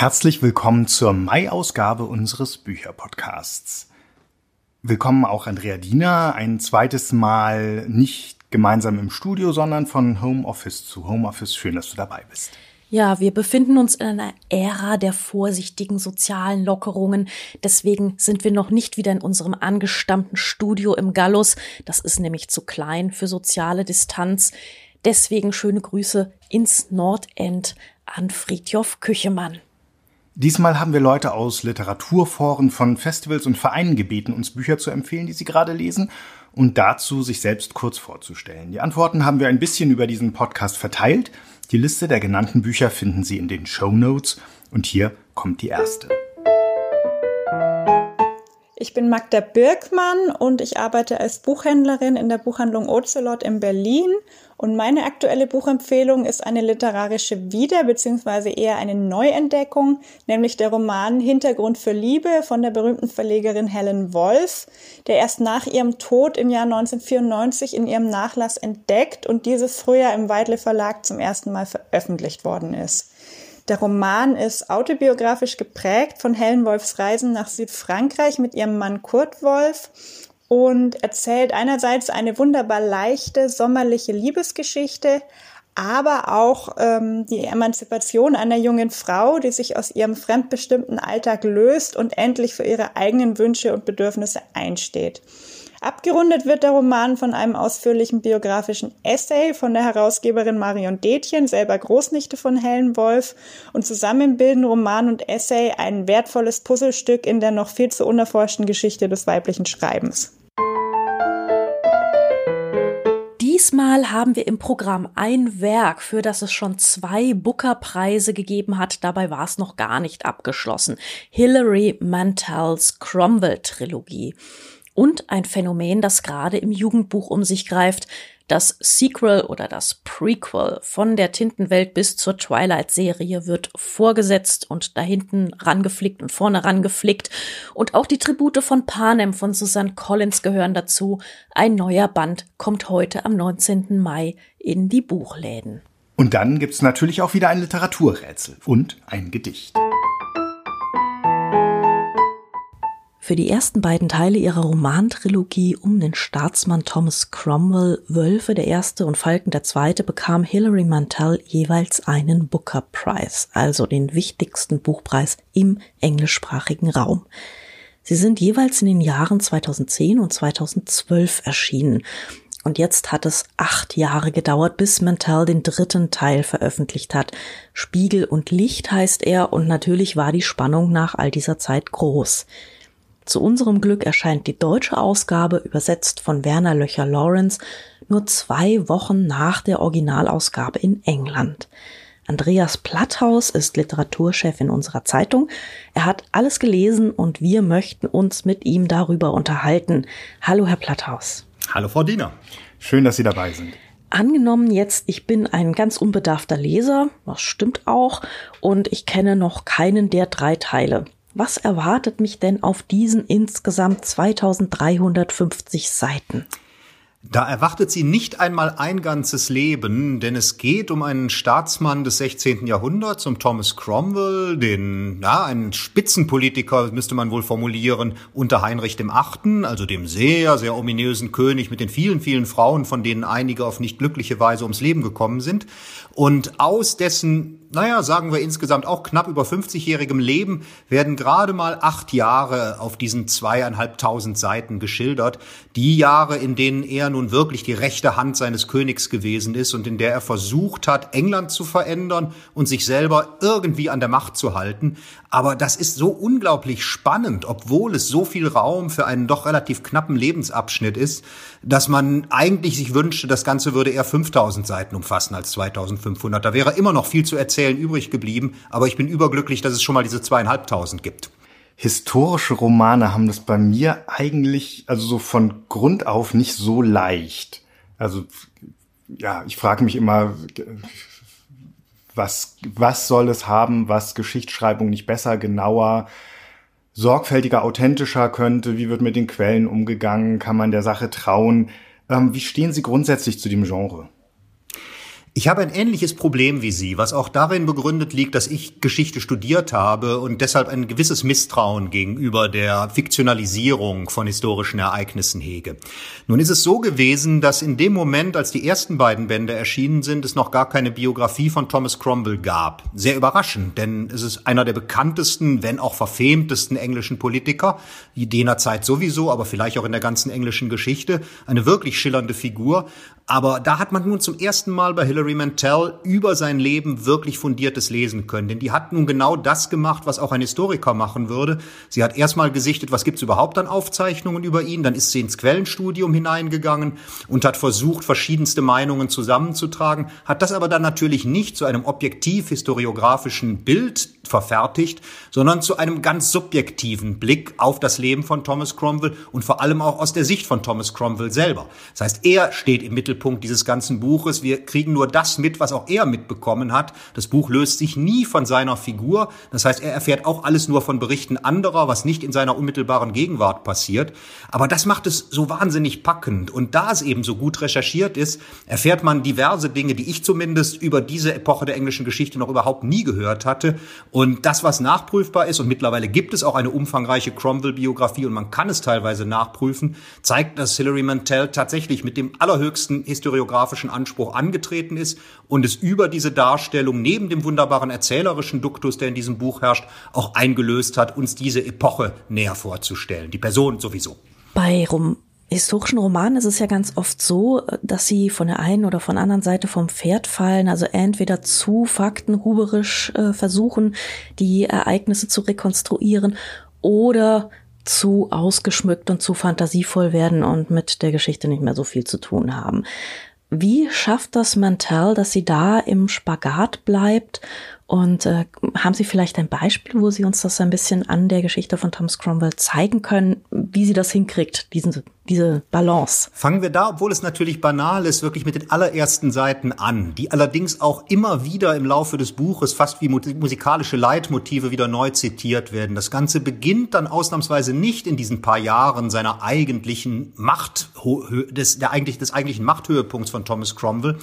Herzlich willkommen zur Mai-Ausgabe unseres Bücherpodcasts. Willkommen auch Andrea Diener, ein zweites Mal nicht gemeinsam im Studio, sondern von Homeoffice zu Homeoffice. Schön, dass du dabei bist. Ja, wir befinden uns in einer Ära der vorsichtigen sozialen Lockerungen. Deswegen sind wir noch nicht wieder in unserem angestammten Studio im Gallus. Das ist nämlich zu klein für soziale Distanz. Deswegen schöne Grüße ins Nordend an Friedjof Küchemann. Diesmal haben wir Leute aus Literaturforen von Festivals und Vereinen gebeten, uns Bücher zu empfehlen, die sie gerade lesen und dazu sich selbst kurz vorzustellen. Die Antworten haben wir ein bisschen über diesen Podcast verteilt. Die Liste der genannten Bücher finden Sie in den Show Notes und hier kommt die erste. Ich bin Magda Birkmann und ich arbeite als Buchhändlerin in der Buchhandlung Ocelot in Berlin. Und meine aktuelle Buchempfehlung ist eine literarische Wieder- bzw. eher eine Neuentdeckung, nämlich der Roman Hintergrund für Liebe von der berühmten Verlegerin Helen Wolf, der erst nach ihrem Tod im Jahr 1994 in ihrem Nachlass entdeckt und dieses Frühjahr im Weidle Verlag zum ersten Mal veröffentlicht worden ist. Der Roman ist autobiografisch geprägt von Helen Wolfs Reisen nach Südfrankreich mit ihrem Mann Kurt Wolf und erzählt einerseits eine wunderbar leichte, sommerliche Liebesgeschichte, aber auch ähm, die Emanzipation einer jungen Frau, die sich aus ihrem fremdbestimmten Alltag löst und endlich für ihre eigenen Wünsche und Bedürfnisse einsteht. Abgerundet wird der Roman von einem ausführlichen biografischen Essay von der Herausgeberin Marion Detjen, selber Großnichte von Helen Wolf, und zusammen bilden Roman und Essay ein wertvolles Puzzlestück in der noch viel zu unerforschten Geschichte des weiblichen Schreibens. Diesmal haben wir im Programm ein Werk, für das es schon zwei Booker-Preise gegeben hat. Dabei war es noch gar nicht abgeschlossen. Hilary Mantels Cromwell-Trilogie und ein Phänomen, das gerade im Jugendbuch um sich greift. Das Sequel oder das Prequel von der Tintenwelt bis zur Twilight-Serie wird vorgesetzt und da hinten rangeflickt und vorne rangeflickt. Und auch die Tribute von Panem von Susanne Collins gehören dazu. Ein neuer Band kommt heute am 19. Mai in die Buchläden. Und dann gibt's natürlich auch wieder ein Literaturrätsel und ein Gedicht. Für die ersten beiden Teile ihrer Romantrilogie um den Staatsmann Thomas Cromwell, Wölfe der erste und Falken der zweite, bekam Hilary Mantel jeweils einen Booker Prize, also den wichtigsten Buchpreis im englischsprachigen Raum. Sie sind jeweils in den Jahren 2010 und 2012 erschienen. Und jetzt hat es acht Jahre gedauert, bis Mantel den dritten Teil veröffentlicht hat. Spiegel und Licht heißt er und natürlich war die Spannung nach all dieser Zeit groß. Zu unserem Glück erscheint die deutsche Ausgabe, übersetzt von Werner Löcher Lawrence, nur zwei Wochen nach der Originalausgabe in England. Andreas Platthaus ist Literaturchef in unserer Zeitung. Er hat alles gelesen und wir möchten uns mit ihm darüber unterhalten. Hallo, Herr Platthaus. Hallo, Frau Diener. Schön, dass Sie dabei sind. Angenommen jetzt, ich bin ein ganz unbedarfter Leser, das stimmt auch, und ich kenne noch keinen der drei Teile. Was erwartet mich denn auf diesen insgesamt 2350 Seiten? Da erwartet sie nicht einmal ein ganzes Leben, denn es geht um einen Staatsmann des 16. Jahrhunderts, um Thomas Cromwell, den, ja, einen Spitzenpolitiker, müsste man wohl formulieren, unter Heinrich dem Achten, also dem sehr, sehr ominösen König mit den vielen, vielen Frauen, von denen einige auf nicht glückliche Weise ums Leben gekommen sind. Und aus dessen naja, sagen wir insgesamt auch knapp über 50-jährigem Leben, werden gerade mal acht Jahre auf diesen zweieinhalbtausend Seiten geschildert. Die Jahre, in denen er nun wirklich die rechte Hand seines Königs gewesen ist und in der er versucht hat, England zu verändern und sich selber irgendwie an der Macht zu halten. Aber das ist so unglaublich spannend, obwohl es so viel Raum für einen doch relativ knappen Lebensabschnitt ist, dass man eigentlich sich wünschte, das Ganze würde eher 5000 Seiten umfassen als 2500. Da wäre immer noch viel zu erzählen übrig geblieben, aber ich bin überglücklich, dass es schon mal diese zweieinhalbtausend gibt. Historische Romane haben das bei mir eigentlich, also so von Grund auf nicht so leicht. Also ja, ich frage mich immer, was, was soll es haben, was Geschichtsschreibung nicht besser, genauer, sorgfältiger, authentischer könnte? Wie wird mit den Quellen umgegangen? Kann man der Sache trauen? Ähm, wie stehen Sie grundsätzlich zu dem Genre? Ich habe ein ähnliches Problem wie Sie, was auch darin begründet liegt, dass ich Geschichte studiert habe und deshalb ein gewisses Misstrauen gegenüber der Fiktionalisierung von historischen Ereignissen hege. Nun ist es so gewesen, dass in dem Moment, als die ersten beiden Bände erschienen sind, es noch gar keine Biografie von Thomas Cromwell gab. Sehr überraschend, denn es ist einer der bekanntesten, wenn auch verfemtesten englischen Politiker, jener Zeit sowieso, aber vielleicht auch in der ganzen englischen Geschichte, eine wirklich schillernde Figur. Aber da hat man nun zum ersten Mal bei Hilary Mantel über sein Leben wirklich fundiertes lesen können. Denn die hat nun genau das gemacht, was auch ein Historiker machen würde. Sie hat erstmal gesichtet, was gibt's überhaupt an Aufzeichnungen über ihn. Dann ist sie ins Quellenstudium hineingegangen und hat versucht, verschiedenste Meinungen zusammenzutragen, hat das aber dann natürlich nicht zu einem objektiv historiografischen Bild verfertigt, sondern zu einem ganz subjektiven Blick auf das Leben von Thomas Cromwell und vor allem auch aus der Sicht von Thomas Cromwell selber. Das heißt, er steht im Mittelpunkt dieses ganzen Buches. Wir kriegen nur das mit, was auch er mitbekommen hat. Das Buch löst sich nie von seiner Figur. Das heißt, er erfährt auch alles nur von Berichten anderer, was nicht in seiner unmittelbaren Gegenwart passiert. Aber das macht es so wahnsinnig packend. Und da es eben so gut recherchiert ist, erfährt man diverse Dinge, die ich zumindest über diese Epoche der englischen Geschichte noch überhaupt nie gehört hatte. Und das, was nachprüfbar ist, und mittlerweile gibt es auch eine umfangreiche Cromwell-Biografie und man kann es teilweise nachprüfen, zeigt, dass Hilary Mantel tatsächlich mit dem allerhöchsten historiografischen Anspruch angetreten ist und es über diese Darstellung neben dem wunderbaren erzählerischen Duktus, der in diesem Buch herrscht, auch eingelöst hat, uns diese Epoche näher vorzustellen. Die Person sowieso. Bei Rom historischen Romanen ist es ja ganz oft so, dass sie von der einen oder von der anderen Seite vom Pferd fallen, also entweder zu faktenhuberisch äh, versuchen, die Ereignisse zu rekonstruieren oder zu ausgeschmückt und zu fantasievoll werden und mit der Geschichte nicht mehr so viel zu tun haben. Wie schafft das Mantel, dass sie da im Spagat bleibt? Und äh, haben Sie vielleicht ein Beispiel, wo Sie uns das ein bisschen an der Geschichte von Thomas Cromwell zeigen können, wie sie das hinkriegt, diesen diese Balance. Fangen wir da, obwohl es natürlich banal ist, wirklich mit den allerersten Seiten an, die allerdings auch immer wieder im Laufe des Buches fast wie musikalische Leitmotive wieder neu zitiert werden. Das Ganze beginnt dann ausnahmsweise nicht in diesen paar Jahren seiner eigentlichen Macht, des, der eigentlich, des eigentlichen Machthöhepunkts von Thomas Cromwell,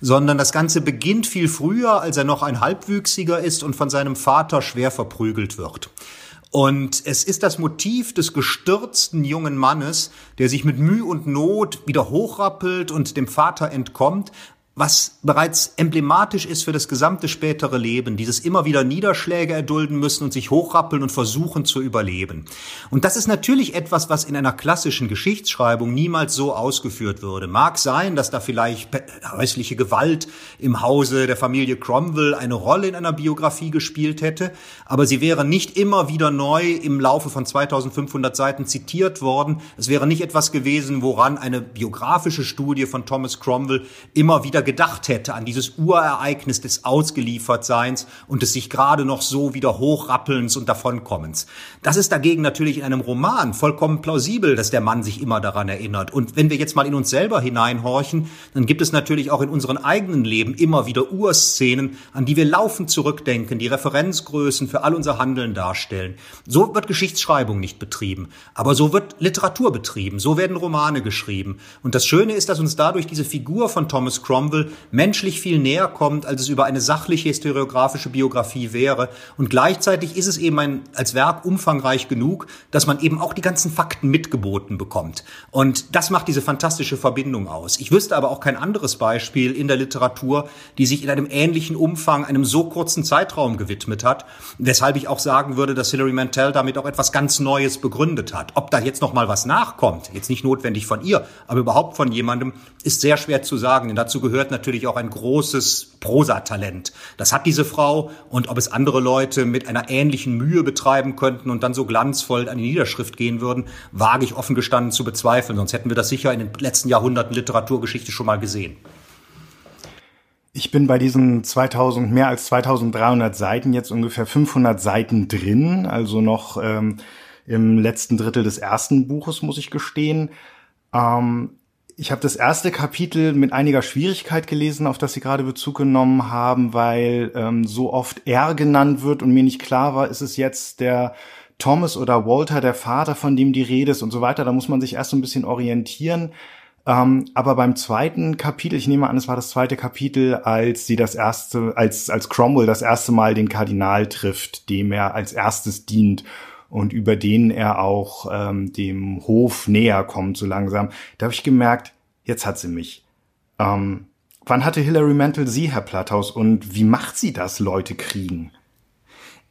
sondern das Ganze beginnt viel früher, als er noch ein Halbwüchsiger ist und von seinem Vater schwer verprügelt wird. Und es ist das Motiv des gestürzten jungen Mannes, der sich mit Mühe und Not wieder hochrappelt und dem Vater entkommt, was bereits emblematisch ist für das gesamte spätere Leben, dieses immer wieder Niederschläge erdulden müssen und sich hochrappeln und versuchen zu überleben. Und das ist natürlich etwas, was in einer klassischen Geschichtsschreibung niemals so ausgeführt würde. Mag sein, dass da vielleicht häusliche Gewalt im Hause der Familie Cromwell eine Rolle in einer Biografie gespielt hätte, aber sie wäre nicht immer wieder neu im Laufe von 2500 Seiten zitiert worden. Es wäre nicht etwas gewesen, woran eine biografische Studie von Thomas Cromwell immer wieder gedacht hätte an dieses Urereignis des Ausgeliefertseins und des sich gerade noch so wieder hochrappelns und davonkommens. Das ist dagegen natürlich in einem Roman vollkommen plausibel, dass der Mann sich immer daran erinnert. Und wenn wir jetzt mal in uns selber hineinhorchen, dann gibt es natürlich auch in unserem eigenen Leben immer wieder Urszenen, an die wir laufend zurückdenken, die Referenzgrößen für all unser Handeln darstellen. So wird Geschichtsschreibung nicht betrieben, aber so wird Literatur betrieben, so werden Romane geschrieben. Und das Schöne ist, dass uns dadurch diese Figur von Thomas Cromwell Novel menschlich viel näher kommt, als es über eine sachliche historiografische Biografie wäre. Und gleichzeitig ist es eben ein, als Werk umfangreich genug, dass man eben auch die ganzen Fakten mitgeboten bekommt. Und das macht diese fantastische Verbindung aus. Ich wüsste aber auch kein anderes Beispiel in der Literatur, die sich in einem ähnlichen Umfang einem so kurzen Zeitraum gewidmet hat, weshalb ich auch sagen würde, dass Hilary Mantel damit auch etwas ganz Neues begründet hat. Ob da jetzt noch mal was nachkommt, jetzt nicht notwendig von ihr, aber überhaupt von jemandem, ist sehr schwer zu sagen, denn dazu gehört gehört natürlich auch ein großes Prosatalent. Das hat diese Frau und ob es andere Leute mit einer ähnlichen Mühe betreiben könnten und dann so glanzvoll an die Niederschrift gehen würden, wage ich offen gestanden zu bezweifeln. Sonst hätten wir das sicher in den letzten Jahrhunderten Literaturgeschichte schon mal gesehen. Ich bin bei diesen 2000, mehr als 2300 Seiten jetzt ungefähr 500 Seiten drin, also noch ähm, im letzten Drittel des ersten Buches, muss ich gestehen. Ähm, ich habe das erste Kapitel mit einiger Schwierigkeit gelesen, auf das Sie gerade Bezug genommen haben, weil ähm, so oft er genannt wird und mir nicht klar war, ist es jetzt der Thomas oder Walter, der Vater, von dem die Rede ist und so weiter. Da muss man sich erst so ein bisschen orientieren. Ähm, aber beim zweiten Kapitel, ich nehme an, es war das zweite Kapitel, als sie das erste, als, als Cromwell das erste Mal den Kardinal trifft, dem er als erstes dient und über den er auch ähm, dem Hof näher kommt, so langsam, da habe ich gemerkt, jetzt hat sie mich. Ähm, wann hatte Hilary Mantel Sie, Herr Platthaus, und wie macht sie das, Leute kriegen?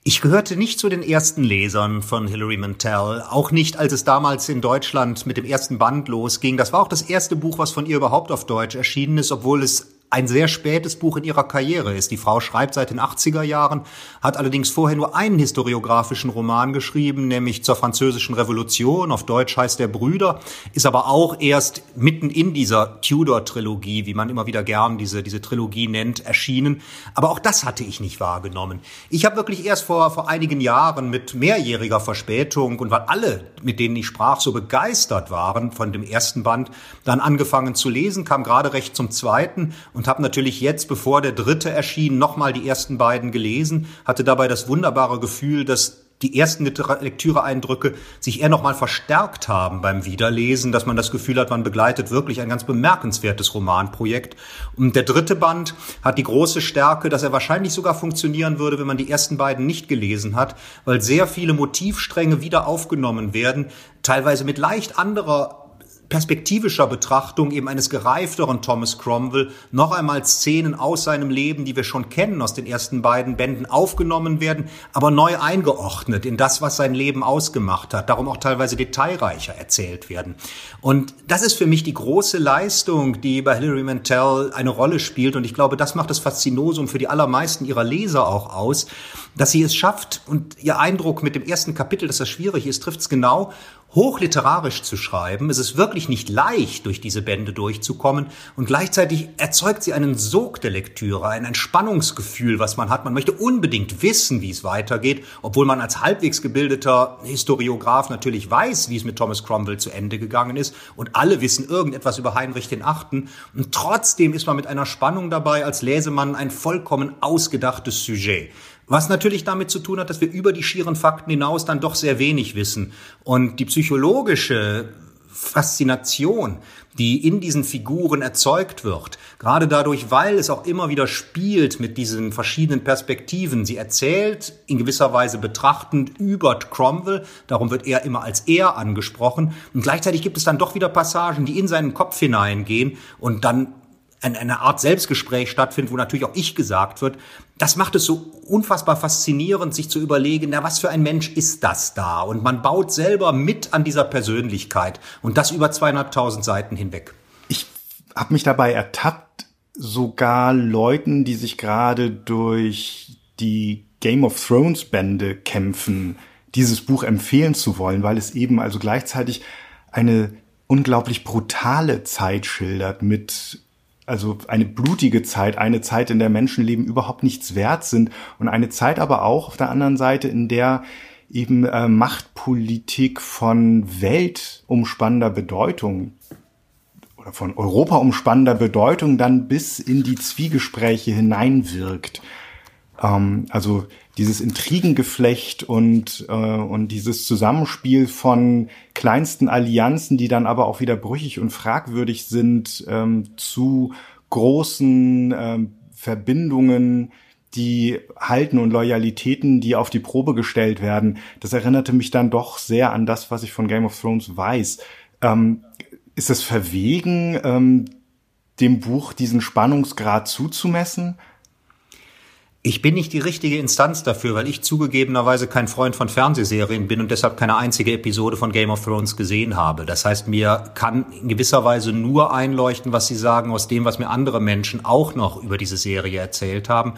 Ich gehörte nicht zu den ersten Lesern von Hilary Mantel, auch nicht, als es damals in Deutschland mit dem ersten Band losging. Das war auch das erste Buch, was von ihr überhaupt auf Deutsch erschienen ist, obwohl es ein sehr spätes Buch in ihrer Karriere ist. Die Frau schreibt seit den 80er Jahren, hat allerdings vorher nur einen historiografischen Roman geschrieben, nämlich zur französischen Revolution, auf Deutsch heißt der Brüder, ist aber auch erst mitten in dieser Tudor-Trilogie, wie man immer wieder gern diese, diese Trilogie nennt, erschienen. Aber auch das hatte ich nicht wahrgenommen. Ich habe wirklich erst vor, vor einigen Jahren mit mehrjähriger Verspätung und weil alle, mit denen ich sprach, so begeistert waren von dem ersten Band, dann angefangen zu lesen, kam gerade recht zum zweiten und habe natürlich jetzt, bevor der dritte erschien, nochmal die ersten beiden gelesen, hatte dabei das wunderbare Gefühl, dass die ersten Lektüre-Eindrücke sich eher nochmal verstärkt haben beim Wiederlesen, dass man das Gefühl hat, man begleitet wirklich ein ganz bemerkenswertes Romanprojekt. Und der dritte Band hat die große Stärke, dass er wahrscheinlich sogar funktionieren würde, wenn man die ersten beiden nicht gelesen hat, weil sehr viele Motivstränge wieder aufgenommen werden, teilweise mit leicht anderer perspektivischer Betrachtung eben eines gereifteren Thomas Cromwell noch einmal Szenen aus seinem Leben, die wir schon kennen aus den ersten beiden Bänden, aufgenommen werden, aber neu eingeordnet in das, was sein Leben ausgemacht hat, darum auch teilweise detailreicher erzählt werden. Und das ist für mich die große Leistung, die bei Hilary Mantel eine Rolle spielt. Und ich glaube, das macht das Faszinosum für die allermeisten ihrer Leser auch aus, dass sie es schafft. Und ihr Eindruck mit dem ersten Kapitel, dass das schwierig ist, trifft es genau, hochliterarisch zu schreiben. Es ist wirklich nicht leicht, durch diese Bände durchzukommen und gleichzeitig erzeugt sie einen Sog der Lektüre, ein Entspannungsgefühl, was man hat. Man möchte unbedingt wissen, wie es weitergeht, obwohl man als halbwegs gebildeter Historiograf natürlich weiß, wie es mit Thomas Cromwell zu Ende gegangen ist und alle wissen irgendetwas über Heinrich den Achten und trotzdem ist man mit einer Spannung dabei, als Lesemann ein vollkommen ausgedachtes Sujet. Was natürlich damit zu tun hat, dass wir über die schieren Fakten hinaus dann doch sehr wenig wissen. Und die psychologische Faszination, die in diesen Figuren erzeugt wird, gerade dadurch, weil es auch immer wieder spielt mit diesen verschiedenen Perspektiven. Sie erzählt in gewisser Weise betrachtend über Cromwell, darum wird er immer als er angesprochen. Und gleichzeitig gibt es dann doch wieder Passagen, die in seinen Kopf hineingehen und dann eine Art Selbstgespräch stattfindet, wo natürlich auch ich gesagt wird, das macht es so unfassbar faszinierend, sich zu überlegen, na, was für ein Mensch ist das da? Und man baut selber mit an dieser Persönlichkeit und das über zweieinhalbtausend Seiten hinweg. Ich habe mich dabei ertappt, sogar Leuten, die sich gerade durch die Game of Thrones Bände kämpfen, dieses Buch empfehlen zu wollen, weil es eben also gleichzeitig eine unglaublich brutale Zeit schildert mit also eine blutige Zeit, eine Zeit, in der Menschenleben überhaupt nichts wert sind und eine Zeit aber auch auf der anderen Seite, in der eben äh, Machtpolitik von weltumspannender Bedeutung oder von europaumspannender Bedeutung dann bis in die Zwiegespräche hineinwirkt. Ähm, also dieses Intrigengeflecht und, äh, und dieses Zusammenspiel von kleinsten Allianzen, die dann aber auch wieder brüchig und fragwürdig sind, ähm, zu großen ähm, Verbindungen, die halten und Loyalitäten, die auf die Probe gestellt werden. Das erinnerte mich dann doch sehr an das, was ich von Game of Thrones weiß. Ähm, ist es verwegen, ähm, dem Buch diesen Spannungsgrad zuzumessen? Ich bin nicht die richtige Instanz dafür, weil ich zugegebenerweise kein Freund von Fernsehserien bin und deshalb keine einzige Episode von Game of Thrones gesehen habe. Das heißt, mir kann in gewisser Weise nur einleuchten, was Sie sagen, aus dem, was mir andere Menschen auch noch über diese Serie erzählt haben.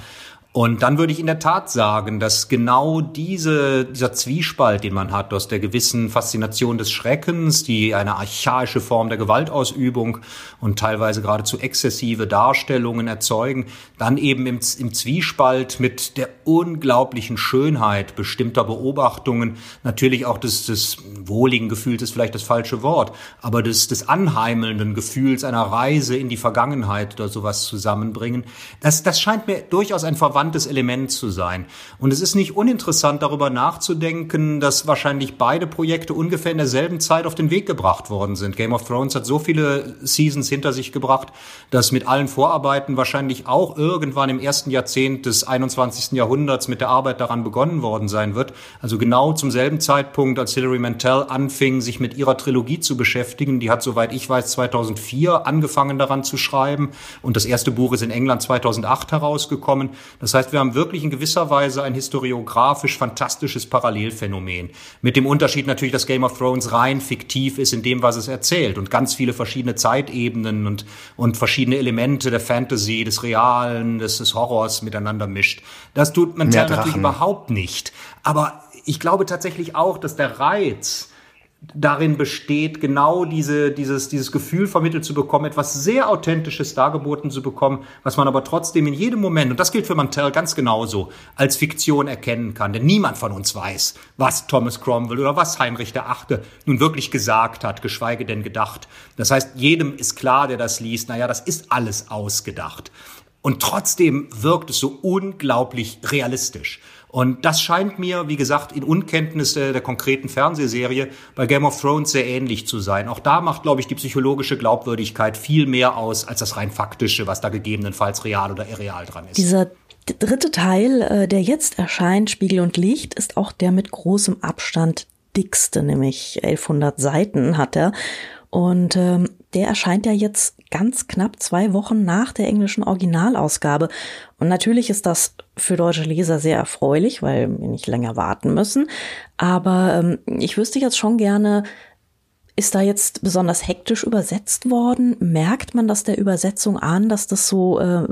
Und dann würde ich in der Tat sagen, dass genau diese, dieser Zwiespalt, den man hat aus der gewissen Faszination des Schreckens, die eine archaische Form der Gewaltausübung und teilweise geradezu exzessive Darstellungen erzeugen, dann eben im, im Zwiespalt mit der unglaublichen Schönheit bestimmter Beobachtungen, natürlich auch des, des wohligen Gefühls ist vielleicht das falsche Wort, aber des, des anheimelnden Gefühls einer Reise in die Vergangenheit oder sowas zusammenbringen. Das, das scheint mir durchaus ein Verweis verwandtes Element zu sein. Und es ist nicht uninteressant, darüber nachzudenken, dass wahrscheinlich beide Projekte ungefähr in derselben Zeit auf den Weg gebracht worden sind. Game of Thrones hat so viele Seasons hinter sich gebracht, dass mit allen Vorarbeiten wahrscheinlich auch irgendwann im ersten Jahrzehnt des 21. Jahrhunderts mit der Arbeit daran begonnen worden sein wird. Also genau zum selben Zeitpunkt, als Hilary Mantel anfing, sich mit ihrer Trilogie zu beschäftigen. Die hat, soweit ich weiß, 2004 angefangen daran zu schreiben und das erste Buch ist in England 2008 herausgekommen. Das heißt, wir haben wirklich in gewisser Weise ein historiografisch fantastisches Parallelphänomen. Mit dem Unterschied natürlich, dass Game of Thrones rein fiktiv ist in dem, was es erzählt und ganz viele verschiedene Zeitebenen und, und verschiedene Elemente der Fantasy, des Realen, des, des Horrors miteinander mischt. Das tut Mantel natürlich überhaupt nicht. Aber ich glaube tatsächlich auch, dass der Reiz darin besteht, genau diese, dieses, dieses Gefühl vermittelt zu bekommen, etwas sehr Authentisches dargeboten zu bekommen, was man aber trotzdem in jedem Moment, und das gilt für Mantel ganz genauso, als Fiktion erkennen kann. Denn niemand von uns weiß, was Thomas Cromwell oder was Heinrich Achte nun wirklich gesagt hat, geschweige denn gedacht. Das heißt, jedem ist klar, der das liest, naja, das ist alles ausgedacht. Und trotzdem wirkt es so unglaublich realistisch. Und das scheint mir, wie gesagt, in Unkenntnis der, der, konkreten Fernsehserie bei Game of Thrones sehr ähnlich zu sein. Auch da macht, glaube ich, die psychologische Glaubwürdigkeit viel mehr aus als das rein faktische, was da gegebenenfalls real oder irreal dran ist. Dieser dritte Teil, äh, der jetzt erscheint, Spiegel und Licht, ist auch der mit großem Abstand dickste, nämlich 1100 Seiten hat er. Und ähm, der erscheint ja jetzt ganz knapp zwei Wochen nach der englischen Originalausgabe. Und natürlich ist das für deutsche Leser sehr erfreulich, weil wir nicht länger warten müssen. Aber ähm, ich wüsste jetzt schon gerne, ist da jetzt besonders hektisch übersetzt worden? Merkt man das der Übersetzung an, dass das so, äh,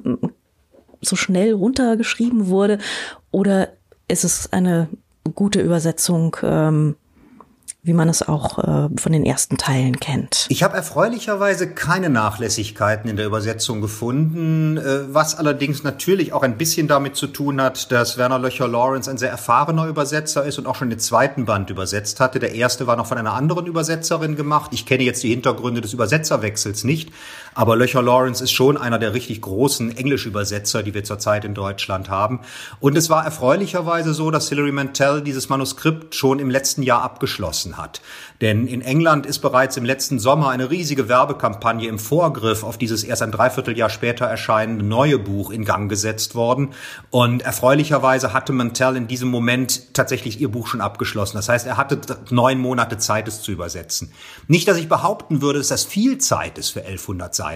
so schnell runtergeschrieben wurde? Oder ist es eine gute Übersetzung? Ähm, wie man es auch äh, von den ersten Teilen kennt. Ich habe erfreulicherweise keine Nachlässigkeiten in der Übersetzung gefunden, äh, was allerdings natürlich auch ein bisschen damit zu tun hat, dass Werner Löcher Lawrence ein sehr erfahrener Übersetzer ist und auch schon den zweiten Band übersetzt hatte. Der erste war noch von einer anderen Übersetzerin gemacht. Ich kenne jetzt die Hintergründe des Übersetzerwechsels nicht, aber Löcher Lawrence ist schon einer der richtig großen Englischübersetzer, die wir zurzeit in Deutschland haben. Und es war erfreulicherweise so, dass Hilary Mantel dieses Manuskript schon im letzten Jahr abgeschlossen hat. Denn in England ist bereits im letzten Sommer eine riesige Werbekampagne im Vorgriff auf dieses erst ein Dreivierteljahr später erscheinende neue Buch in Gang gesetzt worden. Und erfreulicherweise hatte Mantel in diesem Moment tatsächlich ihr Buch schon abgeschlossen. Das heißt, er hatte neun Monate Zeit, es zu übersetzen. Nicht, dass ich behaupten würde, dass das viel Zeit ist für 1100 Seiten.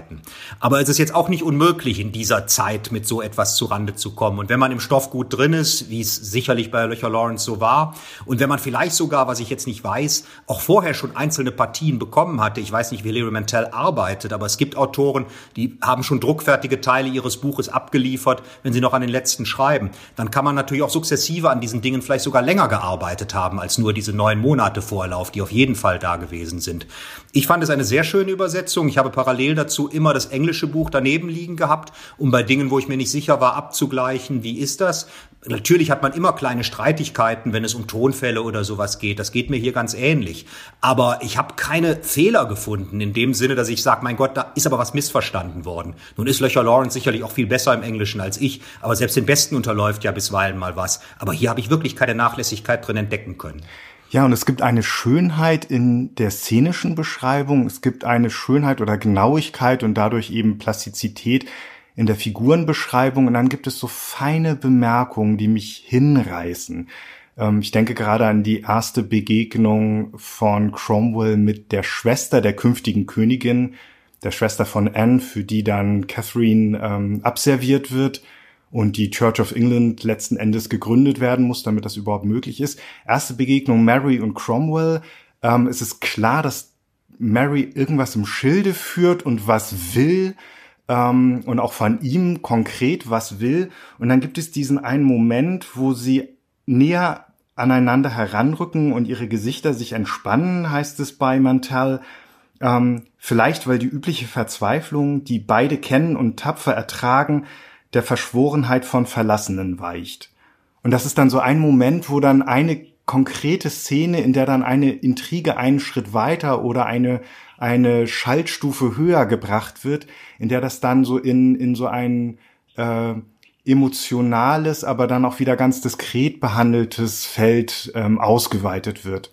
Aber es ist jetzt auch nicht unmöglich, in dieser Zeit mit so etwas zurande zu kommen. Und wenn man im Stoff gut drin ist, wie es sicherlich bei Löcher Lawrence so war, und wenn man vielleicht sogar, was ich jetzt nicht weiß, auch vorher schon einzelne Partien bekommen hatte. Ich weiß nicht, wie Larry Mantel arbeitet, aber es gibt Autoren, die haben schon druckfertige Teile ihres Buches abgeliefert, wenn sie noch an den letzten schreiben. Dann kann man natürlich auch sukzessive an diesen Dingen vielleicht sogar länger gearbeitet haben als nur diese neun Monate Vorlauf, die auf jeden Fall da gewesen sind. Ich fand es eine sehr schöne Übersetzung. Ich habe parallel dazu immer das englische Buch daneben liegen gehabt, um bei Dingen, wo ich mir nicht sicher war, abzugleichen, wie ist das. Natürlich hat man immer kleine Streitigkeiten, wenn es um Tonfälle oder sowas geht. Das geht mir hier ganz ähnlich. Aber ich habe keine Fehler gefunden in dem Sinne, dass ich sage, mein Gott, da ist aber was missverstanden worden. Nun ist Löcher Lawrence sicherlich auch viel besser im Englischen als ich, aber selbst den Besten unterläuft ja bisweilen mal was. Aber hier habe ich wirklich keine Nachlässigkeit drin entdecken können. Ja, und es gibt eine Schönheit in der szenischen Beschreibung, es gibt eine Schönheit oder Genauigkeit und dadurch eben Plastizität in der Figurenbeschreibung. Und dann gibt es so feine Bemerkungen, die mich hinreißen. Ähm, ich denke gerade an die erste Begegnung von Cromwell mit der Schwester der künftigen Königin, der Schwester von Anne, für die dann Catherine ähm, abserviert wird und die Church of England letzten Endes gegründet werden muss, damit das überhaupt möglich ist. Erste Begegnung Mary und Cromwell. Ähm, es ist klar, dass Mary irgendwas im Schilde führt und was will ähm, und auch von ihm konkret was will. Und dann gibt es diesen einen Moment, wo sie näher aneinander heranrücken und ihre Gesichter sich entspannen, heißt es bei Mantel. Ähm, vielleicht, weil die übliche Verzweiflung, die beide kennen und tapfer ertragen, der Verschworenheit von Verlassenen weicht. Und das ist dann so ein Moment, wo dann eine konkrete Szene, in der dann eine Intrige einen Schritt weiter oder eine, eine Schaltstufe höher gebracht wird, in der das dann so in, in so einen, äh, emotionales, aber dann auch wieder ganz diskret behandeltes Feld ähm, ausgeweitet wird.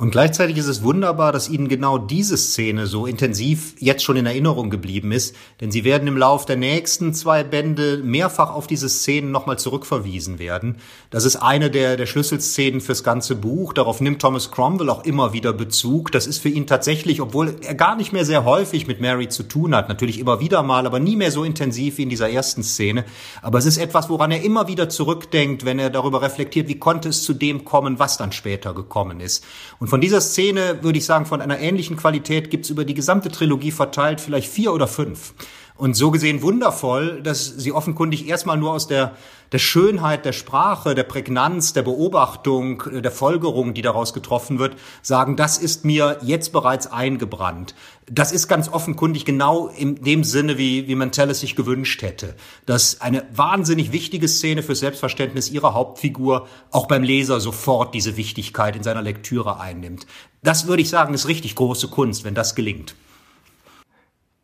Und gleichzeitig ist es wunderbar, dass Ihnen genau diese Szene so intensiv jetzt schon in Erinnerung geblieben ist, denn Sie werden im Lauf der nächsten zwei Bände mehrfach auf diese Szenen nochmal zurückverwiesen werden. Das ist eine der, der Schlüsselszenen fürs ganze Buch. Darauf nimmt Thomas Cromwell auch immer wieder Bezug. Das ist für ihn tatsächlich, obwohl er gar nicht mehr sehr häufig mit Mary zu tun hat, natürlich immer wieder mal, aber nie mehr so intensiv wie in dieser ersten Szene. Aber es ist etwas, woran er immer wieder zurückdenkt, wenn er darüber reflektiert, wie konnte es zu dem kommen, was dann später gekommen ist. Und von dieser Szene würde ich sagen, von einer ähnlichen Qualität gibt es über die gesamte Trilogie verteilt vielleicht vier oder fünf. Und so gesehen wundervoll, dass sie offenkundig erstmal nur aus der, der Schönheit der Sprache, der Prägnanz, der Beobachtung, der Folgerung, die daraus getroffen wird, sagen, das ist mir jetzt bereits eingebrannt. Das ist ganz offenkundig genau in dem Sinne, wie, wie Mantell es sich gewünscht hätte. Dass eine wahnsinnig wichtige Szene für Selbstverständnis ihrer Hauptfigur auch beim Leser sofort diese Wichtigkeit in seiner Lektüre einnimmt. Das würde ich sagen, ist richtig große Kunst, wenn das gelingt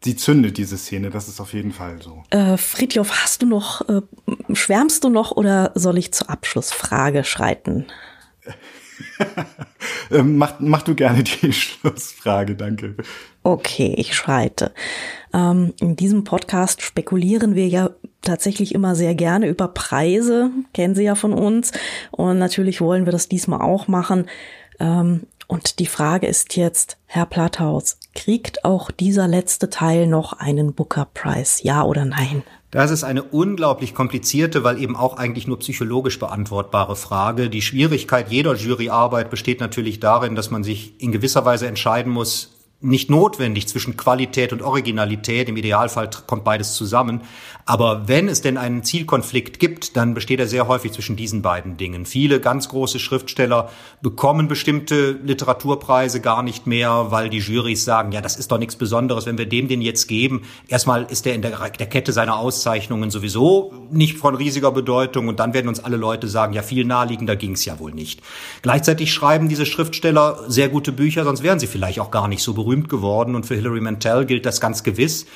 sie zündet diese Szene, das ist auf jeden Fall so. Äh, Friedhof, hast du noch, äh, schwärmst du noch oder soll ich zur Abschlussfrage schreiten? ähm, mach, mach du gerne die Schlussfrage, danke. Okay, ich schreite. Ähm, in diesem Podcast spekulieren wir ja tatsächlich immer sehr gerne über Preise, kennen Sie ja von uns. Und natürlich wollen wir das diesmal auch machen. Ähm, und die Frage ist jetzt, Herr Platthaus, kriegt auch dieser letzte Teil noch einen Booker Prize, ja oder nein? Das ist eine unglaublich komplizierte, weil eben auch eigentlich nur psychologisch beantwortbare Frage. Die Schwierigkeit jeder Juryarbeit besteht natürlich darin, dass man sich in gewisser Weise entscheiden muss, nicht notwendig zwischen Qualität und Originalität. Im Idealfall kommt beides zusammen. Aber wenn es denn einen Zielkonflikt gibt, dann besteht er sehr häufig zwischen diesen beiden Dingen. Viele ganz große Schriftsteller bekommen bestimmte Literaturpreise gar nicht mehr, weil die Jurys sagen, ja, das ist doch nichts Besonderes, wenn wir dem den jetzt geben. Erstmal ist der in der, der Kette seiner Auszeichnungen sowieso nicht von riesiger Bedeutung und dann werden uns alle Leute sagen, ja, viel naheliegender ging es ja wohl nicht. Gleichzeitig schreiben diese Schriftsteller sehr gute Bücher, sonst wären sie vielleicht auch gar nicht so berühmt geworden und für Hilary Mantel gilt das ganz gewiss.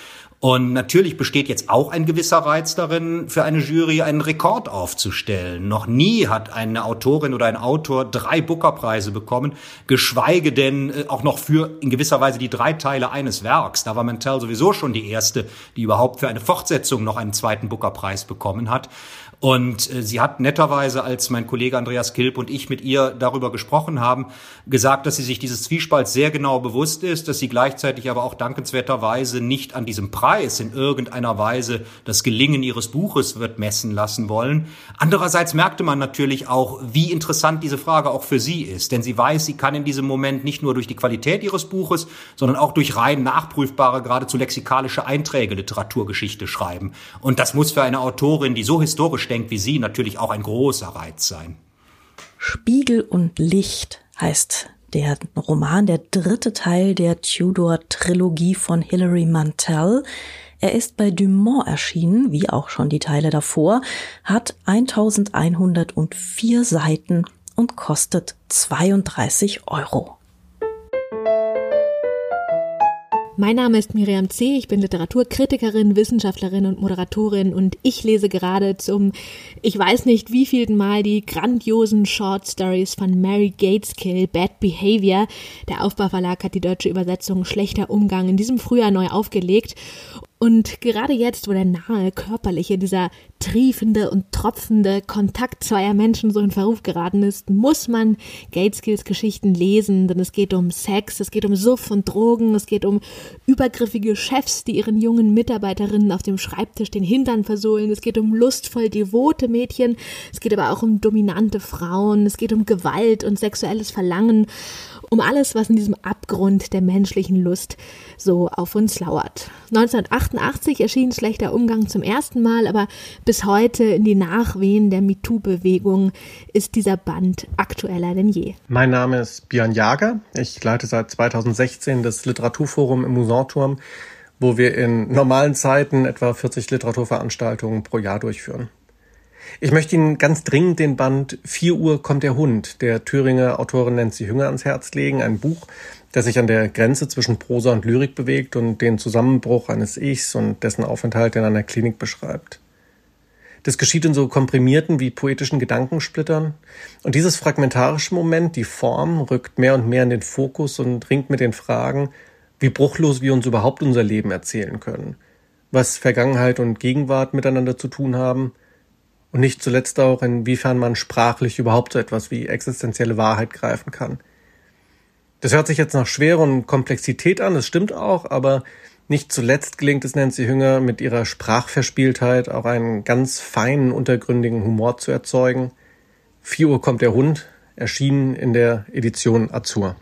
Und natürlich besteht jetzt auch ein gewisser Reiz darin, für eine Jury einen Rekord aufzustellen. Noch nie hat eine Autorin oder ein Autor drei Booker-Preise bekommen, geschweige denn äh, auch noch für in gewisser Weise die drei Teile eines Werks. Da war Mantel sowieso schon die erste, die überhaupt für eine Fortsetzung noch einen zweiten Booker-Preis bekommen hat. Und äh, sie hat netterweise, als mein Kollege Andreas Kilp und ich mit ihr darüber gesprochen haben, gesagt, dass sie sich dieses Zwiespalts sehr genau bewusst ist, dass sie gleichzeitig aber auch dankenswerterweise nicht an diesem Preis in irgendeiner Weise das Gelingen ihres Buches wird messen lassen wollen. Andererseits merkte man natürlich auch, wie interessant diese Frage auch für sie ist, denn sie weiß, sie kann in diesem Moment nicht nur durch die Qualität ihres Buches, sondern auch durch rein nachprüfbare, geradezu lexikalische Einträge Literaturgeschichte schreiben. Und das muss für eine Autorin, die so historisch denkt wie Sie, natürlich auch ein großer Reiz sein. Spiegel und Licht heißt der Roman, der dritte Teil der Tudor-Trilogie von Hilary Mantel. Er ist bei Dumont erschienen, wie auch schon die Teile davor, hat 1104 Seiten und kostet 32 Euro. Mein Name ist Miriam C., ich bin Literaturkritikerin, Wissenschaftlerin und Moderatorin und ich lese gerade zum, ich weiß nicht wievielten Mal, die grandiosen Short Stories von Mary Gateskill, Bad Behavior. Der Aufbauverlag hat die deutsche Übersetzung Schlechter Umgang in diesem Frühjahr neu aufgelegt und gerade jetzt, wo der nahe körperliche, dieser triefende und tropfende Kontakt zweier Menschen so in Verruf geraten ist, muss man Gateskills Geschichten lesen, denn es geht um Sex, es geht um Suff und Drogen, es geht um übergriffige Chefs, die ihren jungen Mitarbeiterinnen auf dem Schreibtisch den Hintern versohlen, es geht um lustvoll devote Mädchen, es geht aber auch um dominante Frauen, es geht um Gewalt und sexuelles Verlangen um alles, was in diesem Abgrund der menschlichen Lust so auf uns lauert. 1988 erschien Schlechter Umgang zum ersten Mal, aber bis heute in die Nachwehen der MeToo-Bewegung ist dieser Band aktueller denn je. Mein Name ist Björn Jager. Ich leite seit 2016 das Literaturforum im Musanturm, wo wir in normalen Zeiten etwa 40 Literaturveranstaltungen pro Jahr durchführen. Ich möchte Ihnen ganz dringend den Band 4 Uhr kommt der Hund der Thüringer Autorin Nancy Hünger ans Herz legen. Ein Buch, das sich an der Grenze zwischen Prosa und Lyrik bewegt und den Zusammenbruch eines Ichs und dessen Aufenthalt in einer Klinik beschreibt. Das geschieht in so komprimierten wie poetischen Gedankensplittern. Und dieses fragmentarische Moment, die Form, rückt mehr und mehr in den Fokus und ringt mit den Fragen, wie bruchlos wir uns überhaupt unser Leben erzählen können, was Vergangenheit und Gegenwart miteinander zu tun haben und nicht zuletzt auch, inwiefern man sprachlich überhaupt so etwas wie existenzielle Wahrheit greifen kann. Das hört sich jetzt nach Schwere und Komplexität an, das stimmt auch, aber nicht zuletzt gelingt es Nancy Hünger mit ihrer Sprachverspieltheit auch einen ganz feinen, untergründigen Humor zu erzeugen. 4 Uhr kommt der Hund, erschienen in der Edition Azur.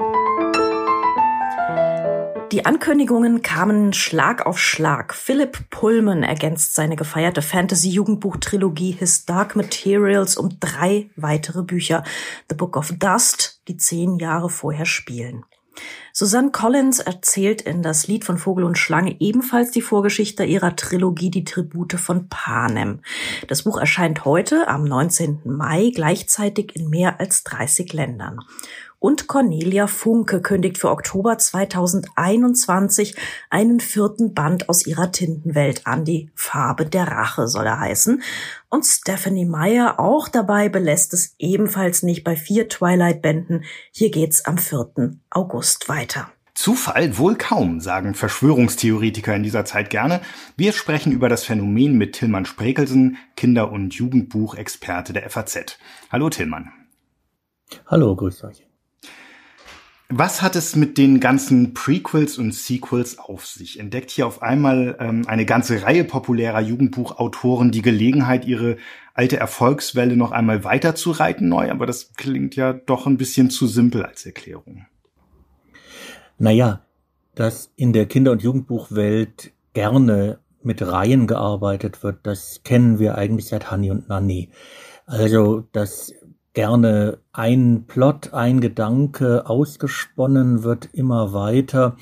Die Ankündigungen kamen Schlag auf Schlag. Philip Pullman ergänzt seine gefeierte Fantasy-Jugendbuch-Trilogie His Dark Materials um drei weitere Bücher. The Book of Dust, die zehn Jahre vorher spielen. Susanne Collins erzählt in Das Lied von Vogel und Schlange ebenfalls die Vorgeschichte ihrer Trilogie Die Tribute von Panem. Das Buch erscheint heute am 19. Mai gleichzeitig in mehr als 30 Ländern. Und Cornelia Funke kündigt für Oktober 2021 einen vierten Band aus ihrer Tintenwelt an. Die Farbe der Rache soll er heißen. Und Stephanie Meyer auch dabei belässt es ebenfalls nicht bei vier Twilight-Bänden. Hier geht's am 4. August weiter. Zufall wohl kaum, sagen Verschwörungstheoretiker in dieser Zeit gerne. Wir sprechen über das Phänomen mit Tillmann Sprekelsen, Kinder- und Jugendbuchexperte der FAZ. Hallo Tillmann. Hallo, grüß euch. Was hat es mit den ganzen Prequels und Sequels auf sich? Entdeckt hier auf einmal ähm, eine ganze Reihe populärer Jugendbuchautoren die Gelegenheit, ihre alte Erfolgswelle noch einmal weiterzureiten neu? Aber das klingt ja doch ein bisschen zu simpel als Erklärung. Naja, dass in der Kinder- und Jugendbuchwelt gerne mit Reihen gearbeitet wird, das kennen wir eigentlich seit Hanni und Nanni. Also, dass gerne ein Plot, ein Gedanke ausgesponnen wird immer weiter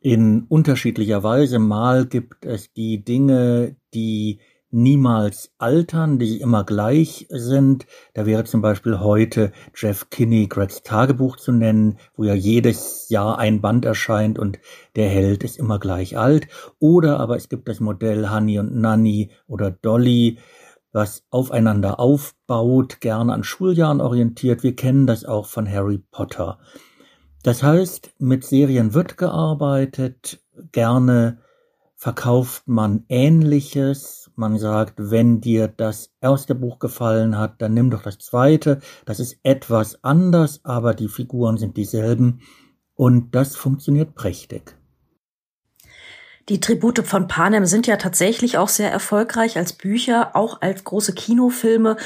in unterschiedlicher Weise. Mal gibt es die Dinge, die niemals altern, die immer gleich sind. Da wäre zum Beispiel heute Jeff Kinney Gregs Tagebuch zu nennen, wo ja jedes Jahr ein Band erscheint und der Held ist immer gleich alt. Oder aber es gibt das Modell Honey und Nanny oder Dolly, was aufeinander aufbaut, gerne an Schuljahren orientiert. Wir kennen das auch von Harry Potter. Das heißt, mit Serien wird gearbeitet, gerne verkauft man Ähnliches. Man sagt, wenn dir das erste Buch gefallen hat, dann nimm doch das zweite. Das ist etwas anders, aber die Figuren sind dieselben. Und das funktioniert prächtig. Die Tribute von Panem sind ja tatsächlich auch sehr erfolgreich als Bücher, auch als große Kinofilme.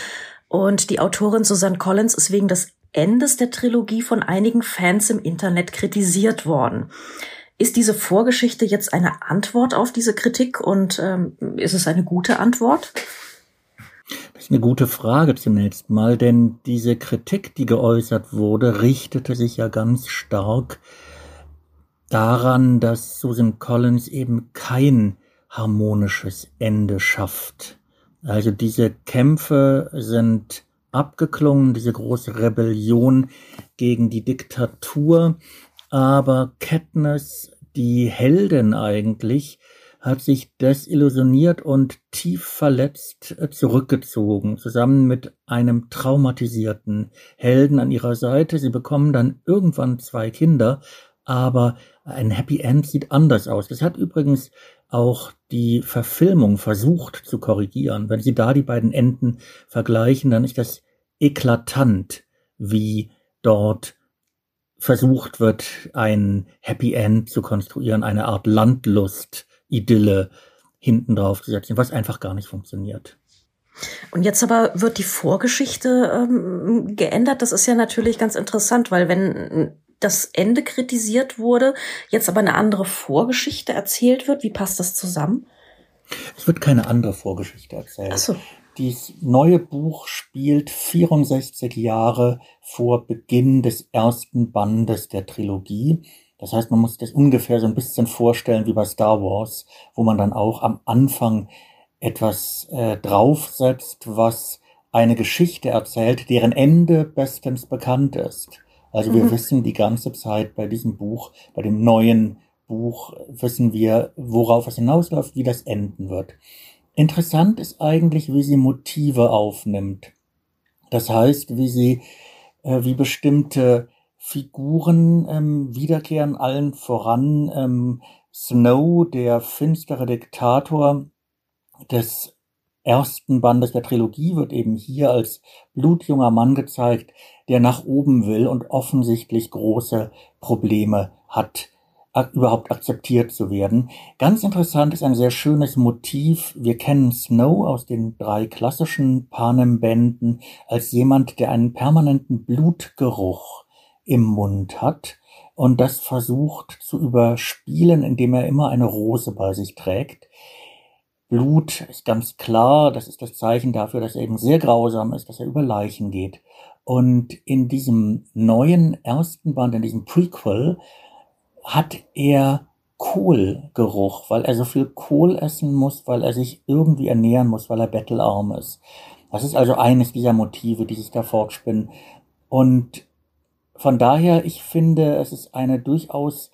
Und die Autorin Susanne Collins ist wegen des Endes der Trilogie von einigen Fans im Internet kritisiert worden. Ist diese Vorgeschichte jetzt eine Antwort auf diese Kritik und ähm, ist es eine gute Antwort? Das ist eine gute Frage zunächst mal, denn diese Kritik, die geäußert wurde, richtete sich ja ganz stark daran, dass Susan Collins eben kein harmonisches Ende schafft. Also diese Kämpfe sind abgeklungen, diese große Rebellion gegen die Diktatur, aber Katniss, die Heldin eigentlich, hat sich desillusioniert und tief verletzt zurückgezogen, zusammen mit einem traumatisierten Helden an ihrer Seite. Sie bekommen dann irgendwann zwei Kinder, aber ein Happy End sieht anders aus. Das hat übrigens auch die Verfilmung versucht zu korrigieren. Wenn Sie da die beiden Enden vergleichen, dann ist das eklatant, wie dort versucht wird, ein Happy End zu konstruieren, eine Art Landlust-Idylle hinten drauf zu setzen, was einfach gar nicht funktioniert. Und jetzt aber wird die Vorgeschichte ähm, geändert. Das ist ja natürlich ganz interessant, weil wenn das Ende kritisiert wurde, jetzt aber eine andere Vorgeschichte erzählt wird. Wie passt das zusammen? Es wird keine andere Vorgeschichte erzählt. Ach so. Dieses neue Buch spielt 64 Jahre vor Beginn des ersten Bandes der Trilogie. Das heißt, man muss das ungefähr so ein bisschen vorstellen wie bei Star Wars, wo man dann auch am Anfang etwas äh, draufsetzt, was eine Geschichte erzählt, deren Ende bestens bekannt ist. Also wir mhm. wissen die ganze Zeit bei diesem Buch, bei dem neuen Buch, wissen wir, worauf es hinausläuft, wie das enden wird. Interessant ist eigentlich, wie sie Motive aufnimmt. Das heißt, wie sie, äh, wie bestimmte Figuren ähm, wiederkehren, allen voran ähm, Snow, der finstere Diktator des ersten Bandes der Trilogie, wird eben hier als blutjunger Mann gezeigt, der nach oben will und offensichtlich große Probleme hat überhaupt akzeptiert zu werden. Ganz interessant ist ein sehr schönes Motiv. Wir kennen Snow aus den drei klassischen Panem-Bänden als jemand, der einen permanenten Blutgeruch im Mund hat und das versucht zu überspielen, indem er immer eine Rose bei sich trägt. Blut ist ganz klar, das ist das Zeichen dafür, dass er eben sehr grausam ist, dass er über Leichen geht. Und in diesem neuen ersten Band, in diesem Prequel, hat er Kohlgeruch, weil er so viel Kohl essen muss, weil er sich irgendwie ernähren muss, weil er bettelarm ist. Das ist also eines dieser Motive, die sich da fortspinnen. Und von daher, ich finde, es ist eine durchaus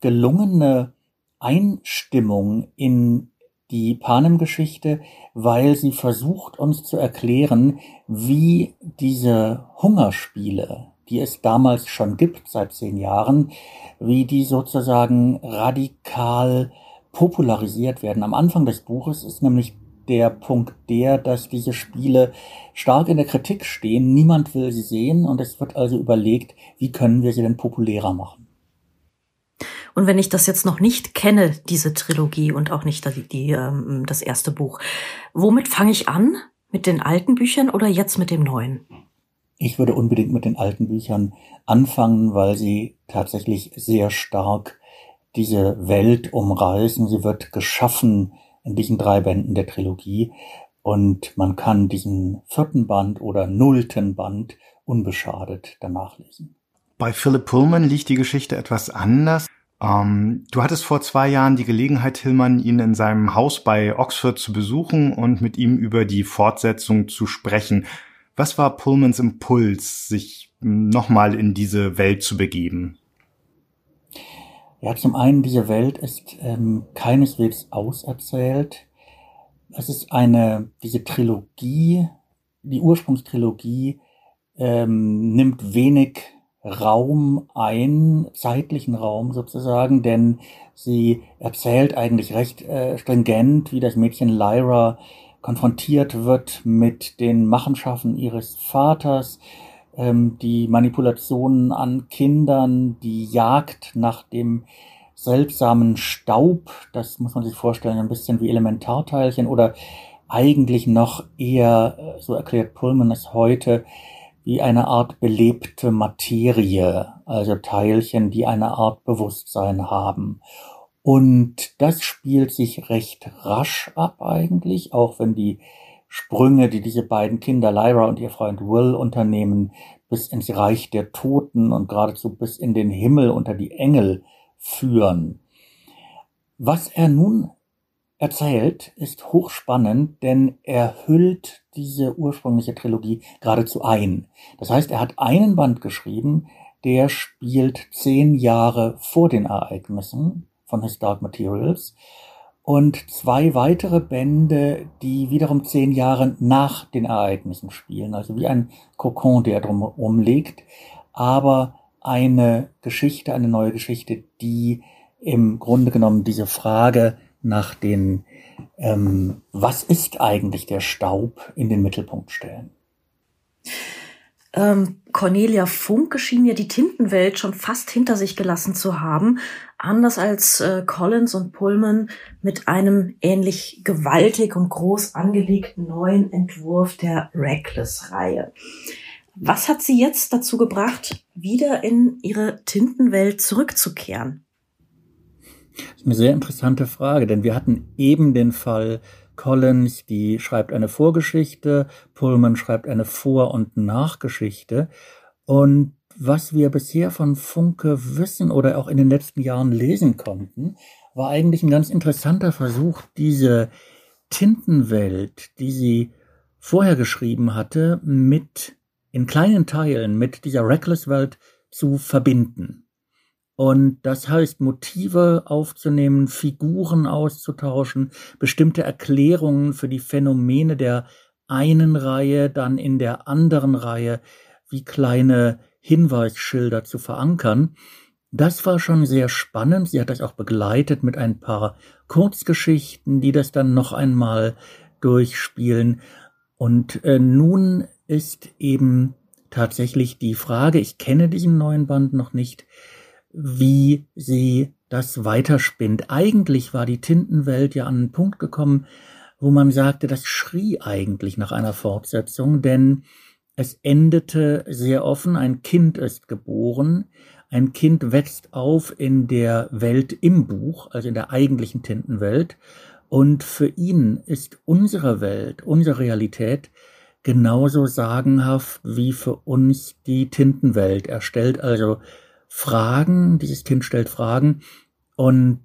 gelungene Einstimmung in die Panem-Geschichte, weil sie versucht uns zu erklären, wie diese Hungerspiele, die es damals schon gibt, seit zehn Jahren, wie die sozusagen radikal popularisiert werden. Am Anfang des Buches ist nämlich der Punkt der, dass diese Spiele stark in der Kritik stehen. Niemand will sie sehen und es wird also überlegt, wie können wir sie denn populärer machen. Und wenn ich das jetzt noch nicht kenne, diese Trilogie und auch nicht die, die, ähm, das erste Buch, womit fange ich an? Mit den alten Büchern oder jetzt mit dem neuen? Ich würde unbedingt mit den alten Büchern anfangen, weil sie tatsächlich sehr stark diese Welt umreißen. Sie wird geschaffen in diesen drei Bänden der Trilogie und man kann diesen vierten Band oder nullten Band unbeschadet danach lesen. Bei Philip Pullman liegt die Geschichte etwas anders. Ähm, du hattest vor zwei Jahren die Gelegenheit, Hillmann, ihn in seinem Haus bei Oxford zu besuchen und mit ihm über die Fortsetzung zu sprechen. Was war Pullmans Impuls, sich nochmal in diese Welt zu begeben? Ja, zum einen, diese Welt ist ähm, keineswegs auserzählt. Es ist eine, diese Trilogie, die Ursprungstrilogie, ähm, nimmt wenig Raum ein, zeitlichen Raum sozusagen, denn sie erzählt eigentlich recht äh, stringent, wie das Mädchen Lyra konfrontiert wird mit den Machenschaften ihres Vaters, ähm, die Manipulationen an Kindern, die Jagd nach dem seltsamen Staub, das muss man sich vorstellen, ein bisschen wie Elementarteilchen oder eigentlich noch eher, so erklärt Pullman es heute, wie eine Art belebte Materie, also Teilchen, die eine Art Bewusstsein haben. Und das spielt sich recht rasch ab eigentlich, auch wenn die Sprünge, die diese beiden Kinder, Lyra und ihr Freund Will, unternehmen, bis ins Reich der Toten und geradezu bis in den Himmel unter die Engel führen. Was er nun erzählt, ist hochspannend, denn er hüllt diese ursprüngliche Trilogie geradezu ein. Das heißt, er hat einen Band geschrieben, der spielt zehn Jahre vor den Ereignissen von His Dark Materials und zwei weitere Bände, die wiederum zehn Jahre nach den Ereignissen spielen, also wie ein Kokon, der drumherum liegt, aber eine Geschichte, eine neue Geschichte, die im Grunde genommen diese Frage nach den, ähm, was ist eigentlich der Staub, in den Mittelpunkt stellen. Ähm, Cornelia Funke schien ja die Tintenwelt schon fast hinter sich gelassen zu haben, anders als äh, Collins und Pullman mit einem ähnlich gewaltig und groß angelegten neuen Entwurf der Reckless-Reihe. Was hat sie jetzt dazu gebracht, wieder in ihre Tintenwelt zurückzukehren? Das ist eine sehr interessante Frage, denn wir hatten eben den Fall Collins, die schreibt eine Vorgeschichte, Pullman schreibt eine Vor- und Nachgeschichte. Und was wir bisher von Funke wissen oder auch in den letzten Jahren lesen konnten, war eigentlich ein ganz interessanter Versuch, diese Tintenwelt, die sie vorher geschrieben hatte, mit in kleinen Teilen mit dieser Reckless-Welt zu verbinden. Und das heißt, Motive aufzunehmen, Figuren auszutauschen, bestimmte Erklärungen für die Phänomene der einen Reihe, dann in der anderen Reihe, wie kleine Hinweisschilder zu verankern. Das war schon sehr spannend. Sie hat das auch begleitet mit ein paar Kurzgeschichten, die das dann noch einmal durchspielen. Und äh, nun ist eben tatsächlich die Frage, ich kenne diesen neuen Band noch nicht, wie sie das weiterspinnt. Eigentlich war die Tintenwelt ja an einen Punkt gekommen, wo man sagte, das schrie eigentlich nach einer Fortsetzung, denn es endete sehr offen, ein Kind ist geboren, ein Kind wächst auf in der Welt im Buch, also in der eigentlichen Tintenwelt, und für ihn ist unsere Welt, unsere Realität genauso sagenhaft wie für uns die Tintenwelt. Er stellt also Fragen, dieses Kind stellt Fragen und